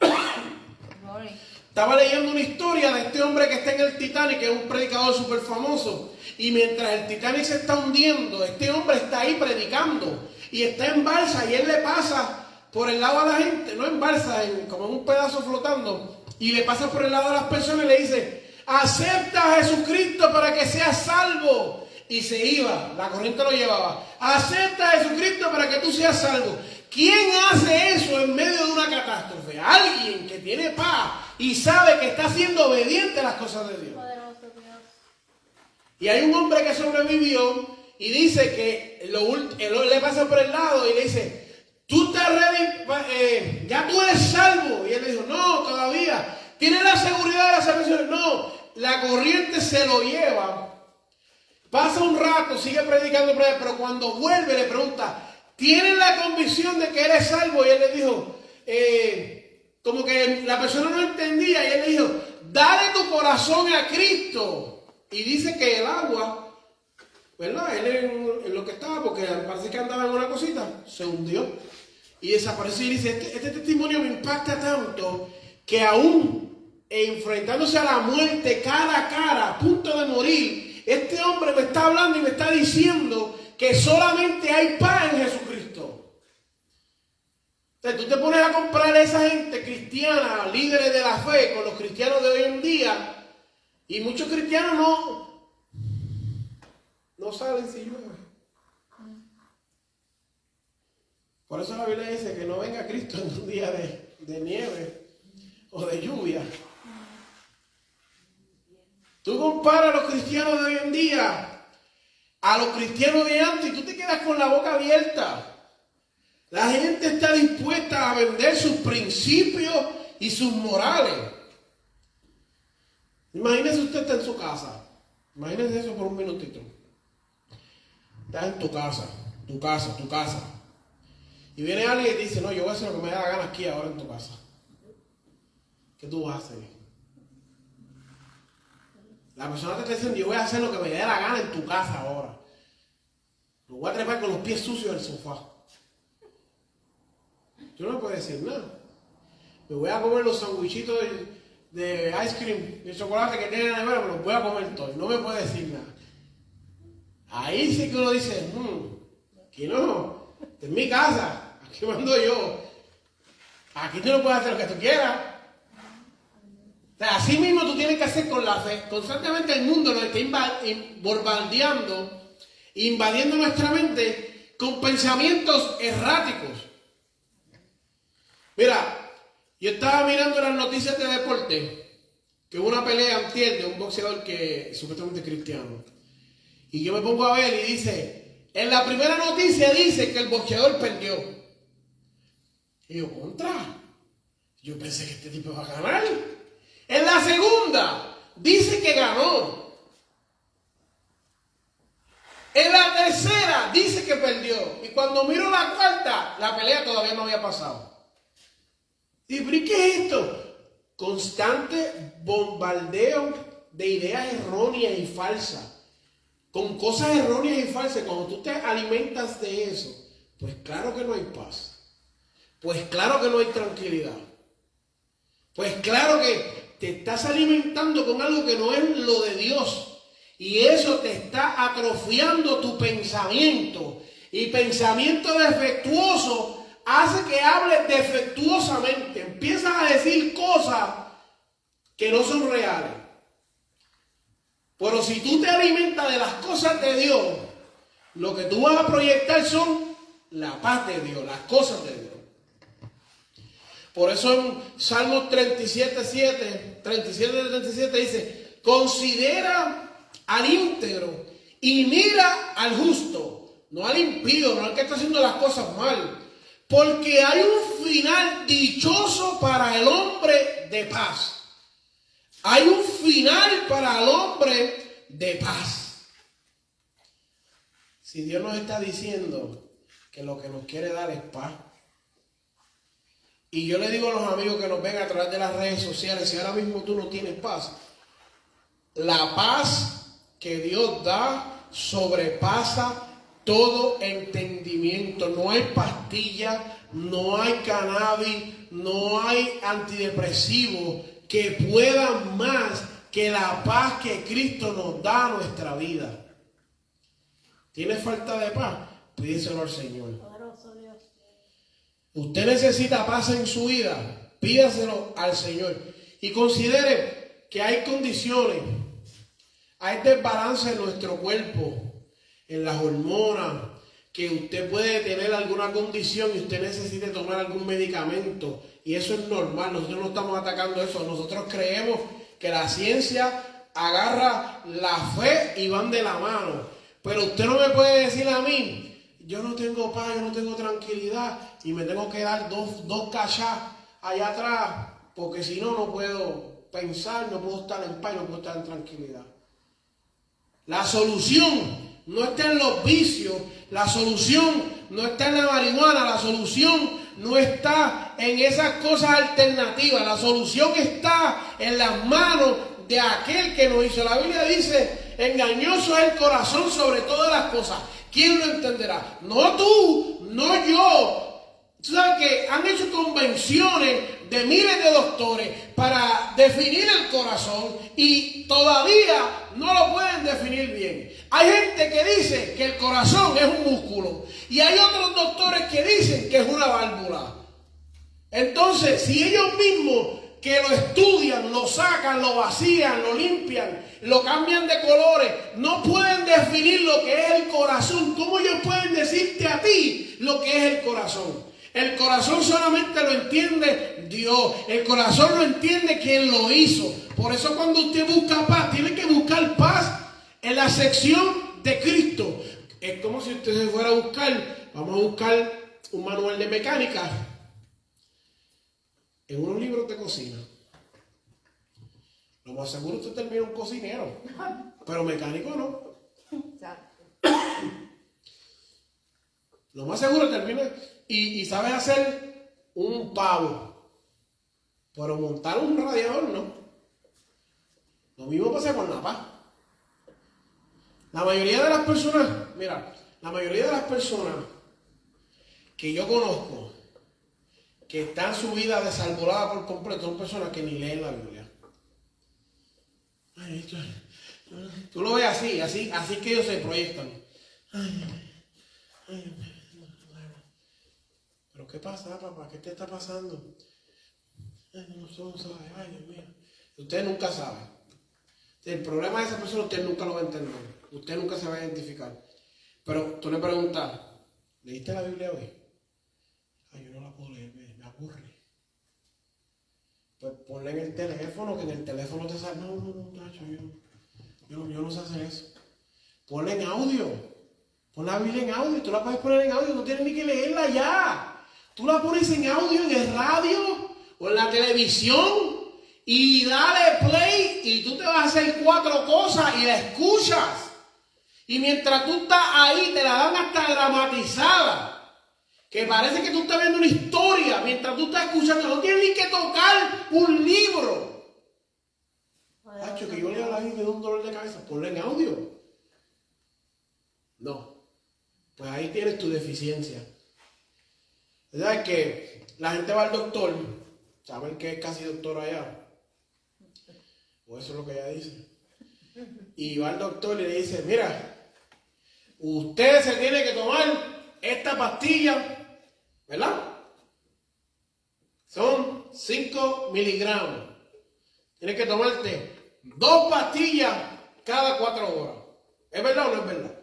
[coughs] Glory. Estaba leyendo una historia de este hombre que está en el Titanic, que es un predicador súper famoso. Y mientras el Titanic se está hundiendo, este hombre está ahí predicando. Y está en balsa y él le pasa por el lado a la gente, no en balsa, en- como en un pedazo flotando. Y le pasa por el lado a las personas y le dice, acepta a Jesucristo para que seas salvo. Y se iba, la corriente lo llevaba. Acepta a Jesucristo para que tú seas salvo. ¿Quién hace eso en medio de una catástrofe? Alguien que tiene paz y sabe que está siendo obediente a las cosas de Dios. Y hay un hombre que sobrevivió y dice que lo, le pasa por el lado y le dice, tú estás ready, eh, ya tú eres salvo. Y él le dijo, no, todavía. ¿Tienes la seguridad de la salvación? No, la corriente se lo lleva. Pasa un rato, sigue predicando, predica, pero cuando vuelve le pregunta, ¿tienes la convicción de que eres salvo? Y él le dijo, eh, como que la persona no entendía y él le dijo, dale tu corazón a Cristo. Y dice que el agua, ¿verdad? Él en, en lo que estaba, porque parece que andaba en una cosita, se hundió y desapareció. Y dice, este, este testimonio me impacta tanto que aún enfrentándose a la muerte cara a cara, a punto de morir, este hombre me está hablando y me está diciendo que solamente hay paz en Jesucristo. Tú te pones a comprar a esa gente cristiana, líderes de la fe, con los cristianos de hoy en día, y muchos cristianos no, no salen si llueve. Por eso la Biblia dice que no venga Cristo en un día de, de nieve o de lluvia. Tú comparas a los cristianos de hoy en día a los cristianos de antes y tú te quedas con la boca abierta. La gente está dispuesta a vender sus principios y sus morales. Imagínese usted está en su casa. Imagínese eso por un minutito. Estás en tu casa, tu casa, tu casa. Y viene alguien y dice, no, yo voy a hacer lo que me da la gana aquí ahora en tu casa. ¿Qué tú vas a hacer? La persona te está diciendo, yo voy a hacer lo que me dé la gana en tu casa ahora. Lo voy a trepar con los pies sucios del sofá. Yo no me puedo decir nada. Me voy a comer los sandwichitos de, ice cream, de chocolate que tienen en la me los voy a comer todos. No me puede decir nada. Ahí sí que uno dice, hmm, aquí no, esta es mi casa, aquí mando yo. Aquí tú no puedes hacer lo que tú quieras. Así mismo tú tienes que hacer con la fe. Constantemente el mundo nos está bombardeando, invadiendo nuestra mente con pensamientos erráticos. Mira, yo estaba mirando las noticias de deporte, que una pelea antier de un boxeador que supuestamente es cristiano. Y yo me pongo a ver y dice, en la primera noticia dice que el boxeador perdió. Y yo, contra. Yo pensé que este tipo iba a ganar. En la segunda dice que ganó. En la tercera dice que perdió. Y cuando miro la cuarta, la pelea todavía no había pasado. ¿Y pero ¿y qué es esto? Constante bombardeo de ideas erróneas y falsas. Con cosas erróneas y falsas. Cuando tú te alimentas de eso, pues claro que no hay paz. Pues claro que no hay tranquilidad. Pues claro que te estás alimentando con algo que no es lo de Dios. Y eso te está atrofiando tu pensamiento. Y pensamiento defectuoso hace que hables defectuosamente. Empiezas a decir cosas que no son reales. Pero si tú te alimentas de las cosas de Dios, lo que tú vas a proyectar son la paz de Dios, las cosas de Dios. Por eso en Salmos 37, 7, 37, 37 dice, considera al íntegro y mira al justo, no al impío, no al que está haciendo las cosas mal. Porque hay un final dichoso para el hombre de paz. Hay un final para el hombre de paz. Si Dios nos está diciendo que lo que nos quiere dar es paz. Y yo le digo a los amigos que nos ven a través de las redes sociales, si ahora mismo tú no tienes paz, la paz que Dios da sobrepasa todo entendimiento. No hay pastilla, no hay cannabis, no hay antidepresivo que puedan más que la paz que Cristo nos da a nuestra vida. ¿Tienes falta de paz? Pídeselo al Señor. Usted necesita paz en su vida, pídaselo al Señor. Y considere que hay condiciones, hay desbalance en nuestro cuerpo, en las hormonas, que usted puede tener alguna condición y usted necesite tomar algún medicamento. Y eso es normal, nosotros no estamos atacando eso, nosotros creemos que la ciencia agarra la fe y van de la mano. Pero usted no me puede decir a mí, yo no tengo paz, yo no tengo tranquilidad y me tengo que dar dos, dos cachas allá atrás, porque si no, no puedo pensar, no puedo estar en paz, no puedo estar en tranquilidad. La solución no está en los vicios, la solución no está en la marihuana, la solución no está en esas cosas alternativas, la solución está en las manos de aquel que nos hizo. La Biblia dice, engañoso es el corazón sobre todas las cosas. ¿Quién lo entenderá? No tú, no yo. Tú sabes que han hecho convenciones de miles de doctores para definir el corazón y todavía no lo pueden definir bien. Hay gente que dice que el corazón es un músculo y hay otros doctores que dicen que es una válvula. Entonces, si ellos mismos que lo estudian, lo sacan, lo vacían, lo limpian, lo cambian de colores, no pueden definir lo que es el corazón. ¿Cómo ellos pueden decirte a ti lo que es el corazón? El corazón solamente lo entiende Dios. El corazón lo entiende quien lo hizo. Por eso cuando usted busca paz, tiene que buscar paz en la sección de Cristo. Es como si usted se fuera a buscar, vamos a buscar un manual de mecánica en unos libros de cocina. Lo más seguro usted termina un cocinero, pero mecánico no. Lo más seguro termina y, y sabe hacer un pavo, pero montar un radiador no. Lo mismo pasa con la paz. La mayoría de las personas, mira, la mayoría de las personas que yo conozco que están su vida desalborada por completo son personas que ni leen la Biblia. Ay, tú lo ves así, así, así que ellos se proyectan. Pero ¿qué pasa, papá? ¿Qué te está pasando? Ay, no, no sabe. Ay, Dios mío. Usted nunca sabe. El problema de esa persona usted nunca lo va a entender. Usted nunca se va a identificar. Pero tú le preguntas, ¿leíste la Biblia hoy? Ay, yo no la puedo leer, me, aburre. Pues ponle en el teléfono, que en el teléfono te sale. No, no, no, tacho, yo, yo, yo no sé hacer eso. Ponle en audio. Pon la Biblia en audio. Tú la puedes poner en audio, no tienes ni que leerla ya. Tú la pones en audio en el radio o en la televisión y dale play y tú te vas a hacer cuatro cosas y la escuchas. Y mientras tú estás ahí, te la dan hasta dramatizada. Que parece que tú estás viendo una historia mientras tú estás escuchando. No tienes ni que tocar un libro. Hacho, que yo lea la Biblia de un dolor de cabeza. Ponle en audio. No. Pues ahí tienes tu deficiencia. ¿Verdad? Que la gente va al doctor. ¿Saben que es casi doctor allá? O eso es lo que ella dice. Y va al doctor y le dice, mira, usted se tiene que tomar esta pastilla, ¿verdad? Son 5 miligramos. Tienes que tomarte dos pastillas cada cuatro horas. ¿Es verdad o no es verdad?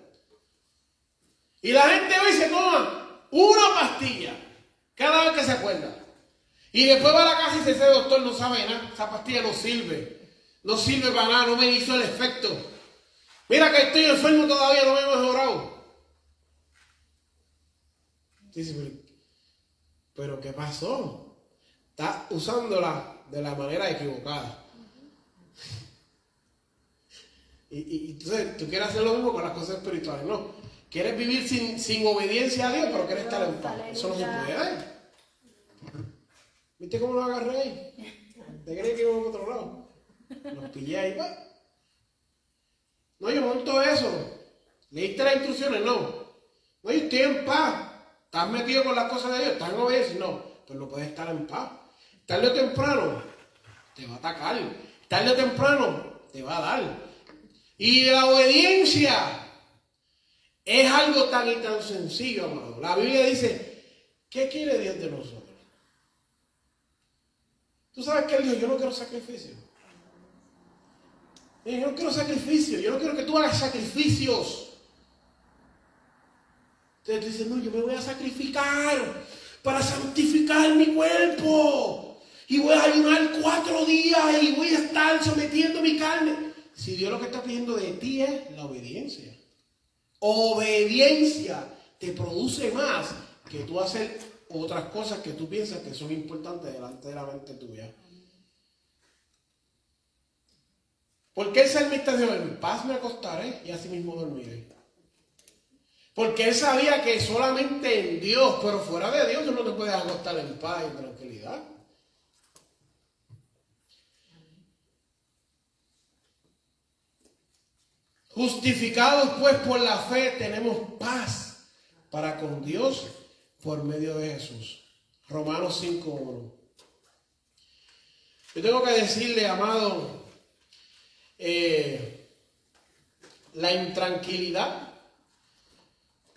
Y la gente hoy se toma una pastilla cada vez que se acuerda. Y después va a la casa y dice, ese doctor no sabe nada, esa pastilla no sirve. No sirve para nada, no me hizo el efecto. Mira que estoy enfermo todavía, no me he mejorado. Dice, pero, ¿qué pasó? Está usándola de la manera equivocada. [laughs] Y entonces tú quieres hacer lo mismo con las cosas espirituales, no. Quieres vivir sin, sin obediencia a Dios, pero quieres estar en paz. Eso no se puede. ¿Viste cómo lo agarré ahí? ¿Te crees que iba a otro lado? Los pillé ahí, va. No, yo monto eso. ¿Leíste las instrucciones? No. No, yo estoy en paz. ¿Estás metido con las cosas de Dios? ¿Estás en obediencia? No. Pues no puedes estar en paz. Tarde o temprano te va a atacar. Tarde o temprano te va a dar. Y la obediencia es algo tan y tan sencillo, amado. La Biblia dice, ¿qué quiere Dios de nosotros? Tú sabes que Él yo no quiero sacrificio. Yo no quiero sacrificio, yo no quiero que tú hagas sacrificios. Entonces tú dices, no, yo me voy a sacrificar para santificar mi cuerpo. Y voy a ayunar cuatro días y voy a estar sometiendo mi carne. Si Dios lo que está pidiendo de ti es la obediencia. Obediencia te produce más que tú hacer otras cosas que tú piensas que son importantes delante de la mente tuya. Porque el salmista dijo, en paz me acostaré y así mismo dormiré. Porque él sabía que solamente en Dios, pero fuera de Dios, tú no te puedes acostar en paz y tranquilidad. Justificados pues por la fe tenemos paz para con Dios por medio de Jesús. Romanos 5.1. Yo tengo que decirle, amado, eh, la intranquilidad,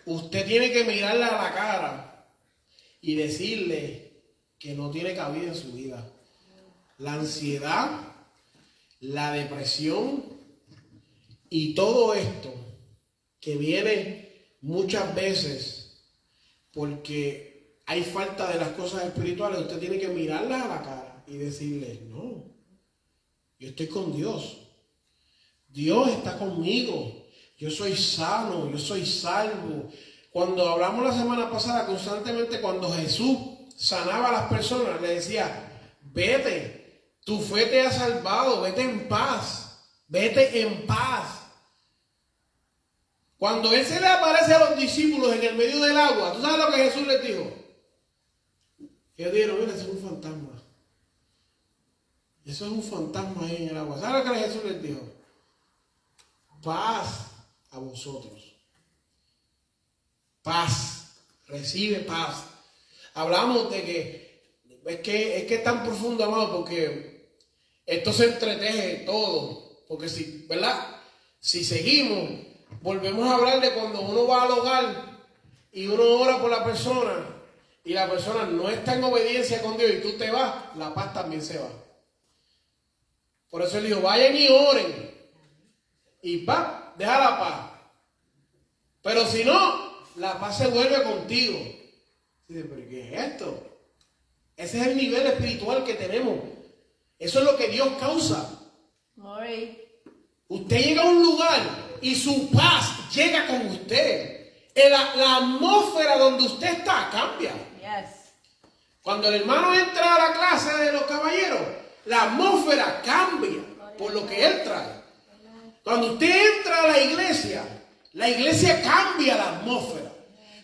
usted tiene que mirarle a la cara y decirle que no tiene cabida en su vida. La ansiedad, la depresión y todo esto que viene muchas veces porque hay falta de las cosas espirituales, usted tiene que mirarlas a la cara y decirle, no, yo estoy con Dios. Dios está conmigo. Yo soy sano, yo soy salvo. Cuando hablamos la semana pasada constantemente, cuando Jesús sanaba a las personas, le decía, vete, tu fe te ha salvado, vete en paz, vete en paz. Cuando Él se le aparece a los discípulos en el medio del agua, ¿tú sabes lo que Jesús les dijo? Ellos dijeron, mira, es un fantasma. Eso es un fantasma ahí en el agua. ¿Sabes lo que Jesús les dijo? Paz a vosotros. Paz. Recibe paz. Hablamos de que es que es que tan profundo, amado, porque esto se entreteje todo. Porque si, ¿verdad? Si seguimos, volvemos a hablar de cuando uno va al hogar y uno ora por la persona y la persona no está en obediencia con Dios y tú te vas, la paz también se va. Por eso él dijo, vayan y oren. Y paz, deja la paz. Pero si no, la paz se vuelve contigo. Dice, pero ¿qué es esto? Ese es el nivel espiritual que tenemos. Eso es lo que Dios causa. Usted llega a un lugar y su paz llega con usted. La, la atmósfera donde usted está cambia. Cuando el hermano entra a la clase de los caballeros, la atmósfera cambia por lo que él trae. Cuando usted entra a la iglesia, la iglesia cambia la atmósfera.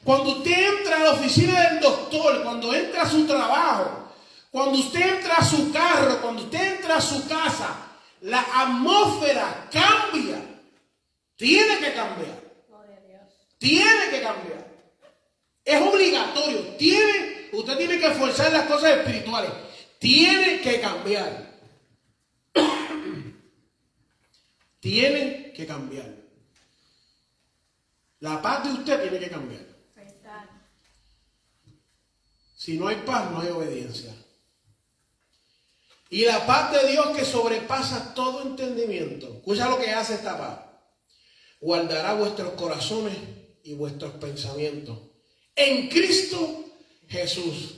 Cuando usted entra a la oficina del doctor, cuando entra a su trabajo, cuando usted entra a su carro, cuando usted entra a su casa, la atmósfera cambia. Tiene que cambiar. Tiene que cambiar. Es obligatorio. Tiene, usted tiene que forzar las cosas espirituales. Tiene que cambiar. [coughs] tiene que cambiar. La paz de usted tiene que cambiar. Si no hay paz, no hay obediencia. Y la paz de Dios que sobrepasa todo entendimiento. Escucha lo que hace esta paz. Guardará vuestros corazones y vuestros pensamientos. En Cristo Jesús.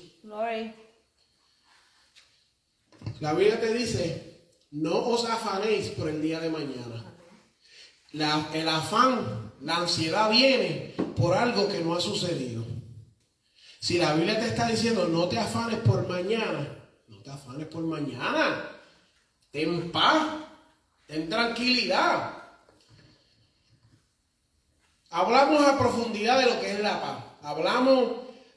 La Biblia te dice, no os afanéis por el día de mañana. La- el afán, la ansiedad viene por algo que no ha sucedido. Si la Biblia te está diciendo, no te afanes por mañana, no te afanes por mañana. Ten paz, ten tranquilidad. Hablamos a profundidad de lo que es la paz. Hablamos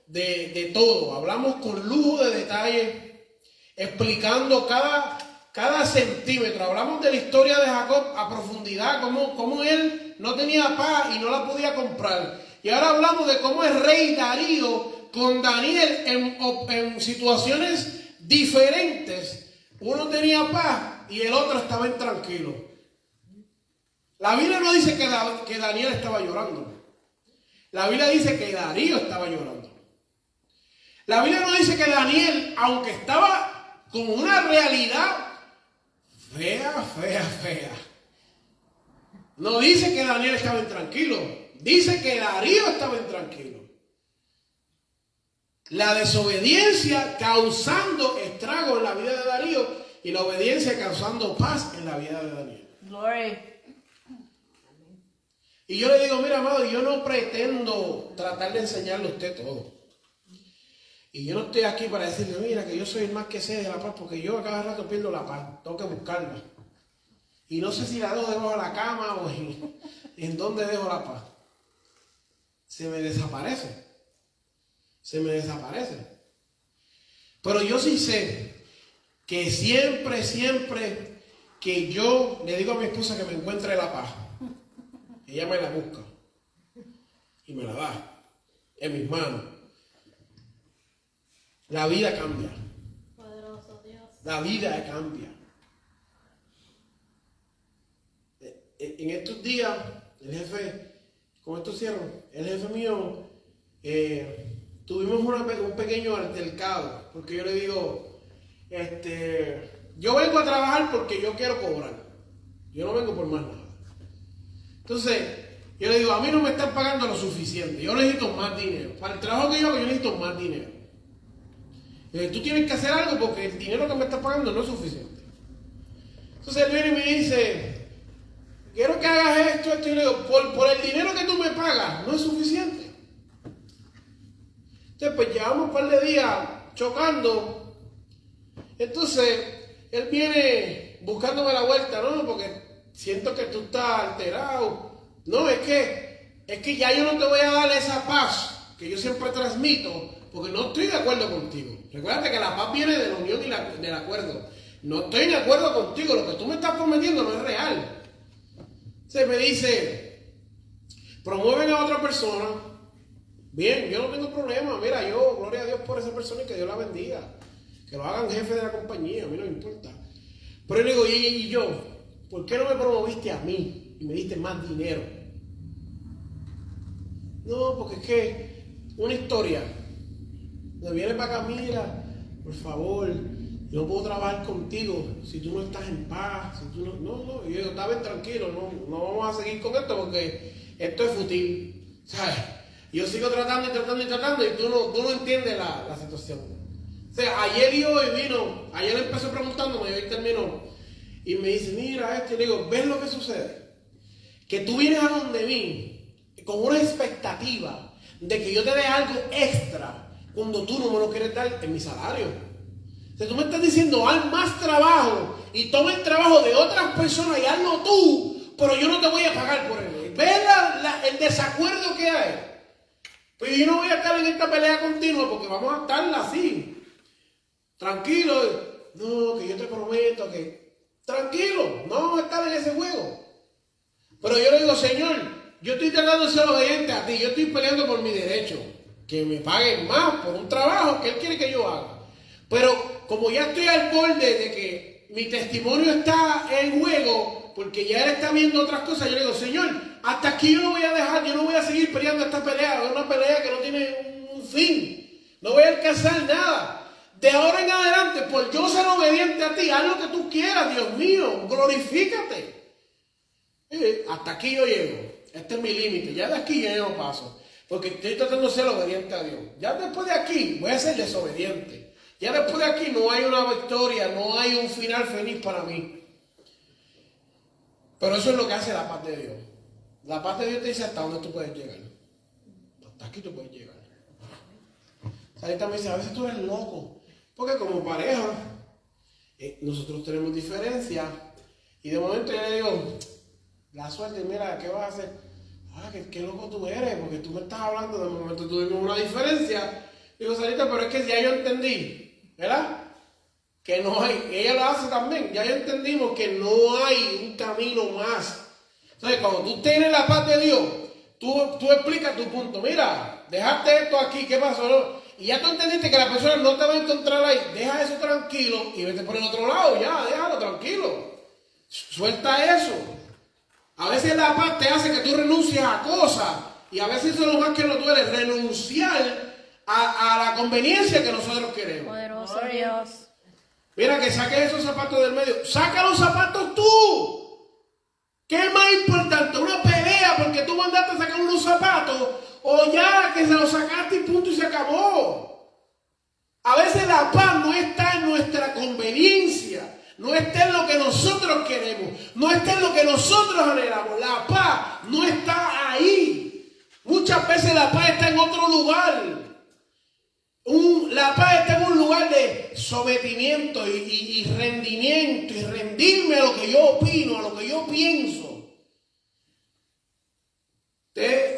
de, de todo. Hablamos con lujo de detalle, explicando cada, cada centímetro. Hablamos de la historia de Jacob a profundidad, cómo, cómo él no tenía paz y no la podía comprar. Y ahora hablamos de cómo el rey Darío con Daniel en, en situaciones diferentes. Uno tenía paz y el otro estaba intranquilo. La Biblia no dice que, Da- que Daniel estaba llorando. La Biblia dice que Darío estaba llorando. La Biblia no dice que Daniel, aunque estaba con una realidad fea, fea, fea, no dice que Daniel estaba intranquilo. Dice que Darío estaba intranquilo. La desobediencia causando estrago en la vida de Darío y la obediencia causando paz en la vida de Daniel. Y yo le digo, mira, amado, yo no pretendo tratar de enseñarle a usted todo. Y yo no estoy aquí para decirle, mira, que yo soy el más que sé de la paz, porque yo a cada rato pierdo la paz, tengo que buscarla. Y no sé si la dejo debajo de la cama o en, en dónde dejo la paz. Se me desaparece. Se me desaparece. Pero yo sí sé que siempre, siempre que yo le digo a mi esposa que me encuentre la paz, ella me la busca y me la da en mis manos. La vida cambia. La vida cambia. En estos días, el jefe, con esto cierro, el jefe mío, eh, tuvimos un pequeño altercado, porque yo le digo, este, yo vengo a trabajar porque yo quiero cobrar. Yo no vengo por más nada. Entonces, yo le digo, a mí no me están pagando lo suficiente. Yo necesito más dinero. Para el trabajo que yo hago, yo necesito más dinero. Eh, tú tienes que hacer algo porque el dinero que me estás pagando no es suficiente. Entonces él viene y me dice, quiero que hagas esto, esto. Y le digo, por, por el dinero que tú me pagas, no es suficiente. Entonces, pues llevamos un par de días chocando. Entonces, él viene buscándome la vuelta, ¿no? Porque siento que tú estás alterado. No, es que, es que ya yo no te voy a dar esa paz que yo siempre transmito, porque no estoy de acuerdo contigo. Recuerda que la paz viene de la unión y del acuerdo. No estoy de acuerdo contigo, lo que tú me estás prometiendo no es real. Se me dice, promueven a otra persona. Bien, yo no tengo problema. Mira, yo, gloria a Dios por esa persona y que Dios la bendiga. Que lo hagan jefe de la compañía, a mí no me importa. Pero yo digo, y yo, ¿por qué no me promoviste a mí y me diste más dinero? No, porque es que una historia. Me viene para acá, mira, por favor, yo no puedo trabajar contigo si tú no estás en paz. Si tú no, no, no. Yo digo, está bien tranquilo, no, no vamos a seguir con esto porque esto es fútil. ¿Sabes? Yo sigo tratando y tratando y tratando y tú no, tú no entiendes la, la situación. O sea, ayer y hoy vino, ayer empezó preguntándome y hoy terminó. Y me dice, mira esto, y le digo, ¿ves lo que sucede? Que tú vienes a donde mí con una expectativa de que yo te dé algo extra cuando tú no me lo quieres dar en mi salario. O sea, tú me estás diciendo, haz más trabajo y toma el trabajo de otras personas y hazlo tú, pero yo no te voy a pagar por él. ¿Ves el desacuerdo que hay? Pues yo no voy a estar en esta pelea continua porque vamos a estar así. Tranquilo. No, que yo te prometo que... Tranquilo, no vamos a estar en ese juego. Pero yo le digo, Señor, yo estoy tratando de ser obediente a ti, yo estoy peleando por mi derecho, que me paguen más por un trabajo que Él quiere que yo haga. Pero como ya estoy al borde de que mi testimonio está en juego, porque ya Él está viendo otras cosas, yo le digo, Señor, hasta aquí yo no voy a dejar, yo no voy a seguir peleando esta pelea, es una pelea que no tiene un fin, no voy a alcanzar nada. De ahora en adelante, por yo ser obediente a ti, haz lo que tú quieras, Dios mío, glorifícate. Eh, hasta aquí yo llego. Este es mi límite. Ya de aquí yo no paso. Porque estoy tratando de ser obediente a Dios. Ya después de aquí voy a ser desobediente. Ya después de aquí no hay una victoria, no hay un final feliz para mí. Pero eso es lo que hace la paz de Dios. La paz de Dios te dice hasta dónde tú puedes llegar. Hasta aquí tú puedes llegar. Ahorita me dice, a veces tú eres loco. Porque como pareja, eh, nosotros tenemos diferencias. Y de momento yo le digo, la suerte, mira, ¿qué vas a hacer? Ah, qué, loco tú eres, porque tú me estás hablando, de momento tuvimos una diferencia. Digo, Sarita, pero es que ya yo entendí, ¿verdad? Que no hay, ella lo hace también, ya entendimos que no hay un camino más. Entonces, cuando tú tienes la paz de Dios, tú, tú explicas tu punto. Mira, dejaste esto aquí, ¿qué pasó? Y ya tú entendiste que la persona no te va a encontrar ahí. Deja eso tranquilo y vete por el otro lado, ya, déjalo tranquilo. Suelta eso. A veces la paz te hace que tú renuncies a cosas. Y a veces eso es lo más que nos duele, renunciar a, a la conveniencia que nosotros queremos. Poderoso Dios. Mira que saques esos zapatos del medio. Saca los zapatos tú. ¿Qué es más importante? Una pelea porque tú mandaste a sacar unos zapatos o ya que se los sacaste y punto y se acabó. A veces la paz no está en nuestra conveniencia, no está en lo que nosotros queremos, no está en lo que nosotros anhelamos. La paz no está ahí. Muchas veces la paz está en otro lugar. la paz está en un lugar de sometimiento y, y, rendimiento y rendirme a lo que yo opino, a lo que yo pienso. Te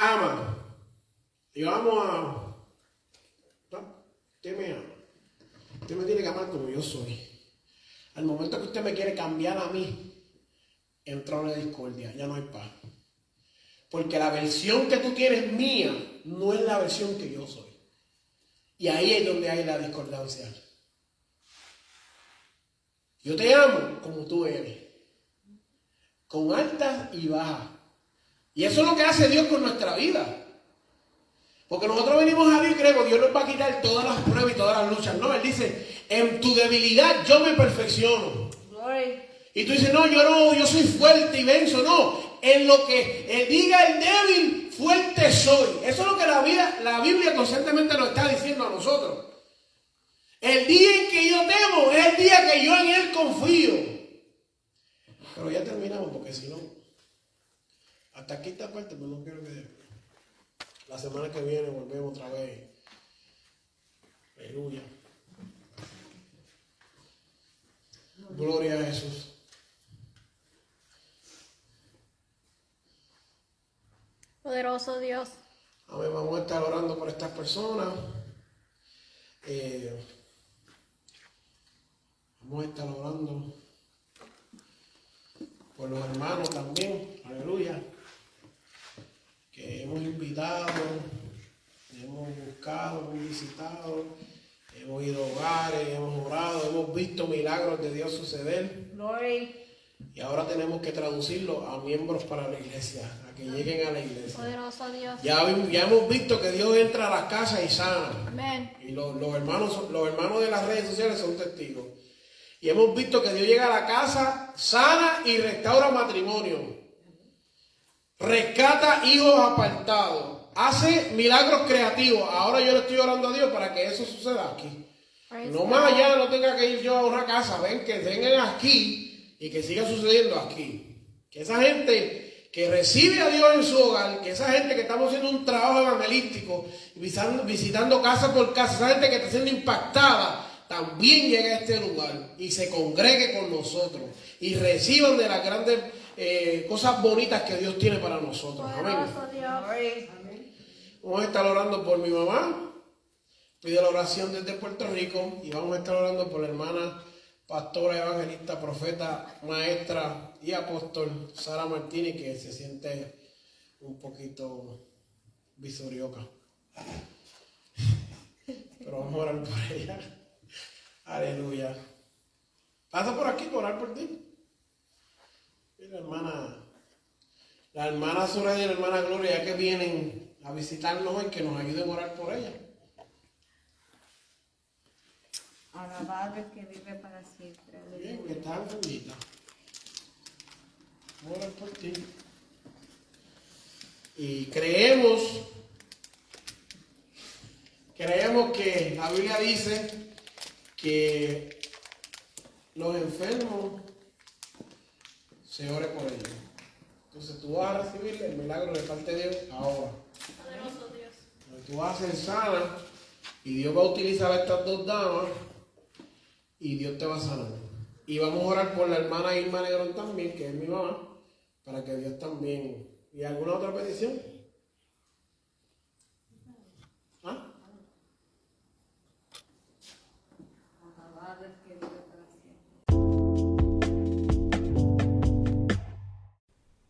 ama. Yo amo a... Usted me ama. Usted me tiene que amar como yo soy. Al momento que usted me quiere cambiar a mí, entra una discordia, ya no hay paz. Porque la versión que tú tienes mía no es la versión que yo soy. Y ahí es donde hay la discordancia. Yo te amo como tú eres, con altas y bajas. Y eso es lo que hace Dios con nuestra vida. Porque nosotros venimos a Dios y creemos, Dios nos va a quitar todas las pruebas y todas las luchas. No, Él dice, en tu debilidad yo me perfecciono. Y tú dices, no, yo no, yo soy fuerte y venzo. No, en lo que diga el débil, fuerte soy. Eso es lo que la, vida, la Biblia constantemente nos está diciendo a nosotros. El día en que yo temo es el día que yo en Él confío. Pero ya terminamos porque si no, hasta aquí está parte, pero no quiero que la semana que viene volvemos otra vez. Aleluya. Gloria a Jesús. Poderoso Dios. Amén. Vamos a estar orando por estas personas. Eh, vamos a estar orando por los hermanos también. Aleluya. Que hemos invitado, hemos buscado, hemos visitado, hemos ido a hogares, hemos orado, hemos visto milagros de Dios suceder. Glory. Y ahora tenemos que traducirlo a miembros para la iglesia, a que lleguen a la iglesia. Poderoso Dios. Ya, ya hemos visto que Dios entra a las casas y sana. Amén. Y los, los hermanos, los hermanos de las redes sociales son testigos. Y hemos visto que Dios llega a la casa, sana y restaura matrimonio. Rescata hijos apartados. Hace milagros creativos. Ahora yo le estoy orando a Dios para que eso suceda aquí. Praise No más allá, no tenga que ir yo a una casa. Ven que vengan aquí y que siga sucediendo aquí. Que esa gente que recibe a Dios en su hogar, que esa gente que estamos haciendo un trabajo evangelístico, visitando, visitando casa por casa, esa gente que está siendo impactada, también llegue a este lugar y se congregue con nosotros y reciban de las grandes eh, cosas bonitas que Dios tiene para nosotros. Amén. Vamos a estar orando por mi mamá. Pide la oración desde Puerto Rico y vamos a estar orando por la hermana pastora, evangelista, profeta, maestra y apóstol Sara Martínez que se siente un poquito visorioca. Pero vamos a orar por ella. Aleluya. Pasa por aquí por orar por ti. Mira, hermana, la hermana Sura y la hermana Gloria, ya que vienen a visitarnos hoy, que nos ayuden a orar por ella. Alabado que vive para siempre. Bien, que está enfermita. Orar por ti. Y creemos, creemos que la Biblia dice que los enfermos se ore por ellos. Entonces tú vas a recibir el milagro de parte de Dios ahora. Tú vas a ser sana y Dios va a utilizar a estas dos damas y Dios te va a sanar. Y vamos a orar por la hermana Irma Negrón también, que es mi mamá, para que Dios también. ¿Y alguna otra petición?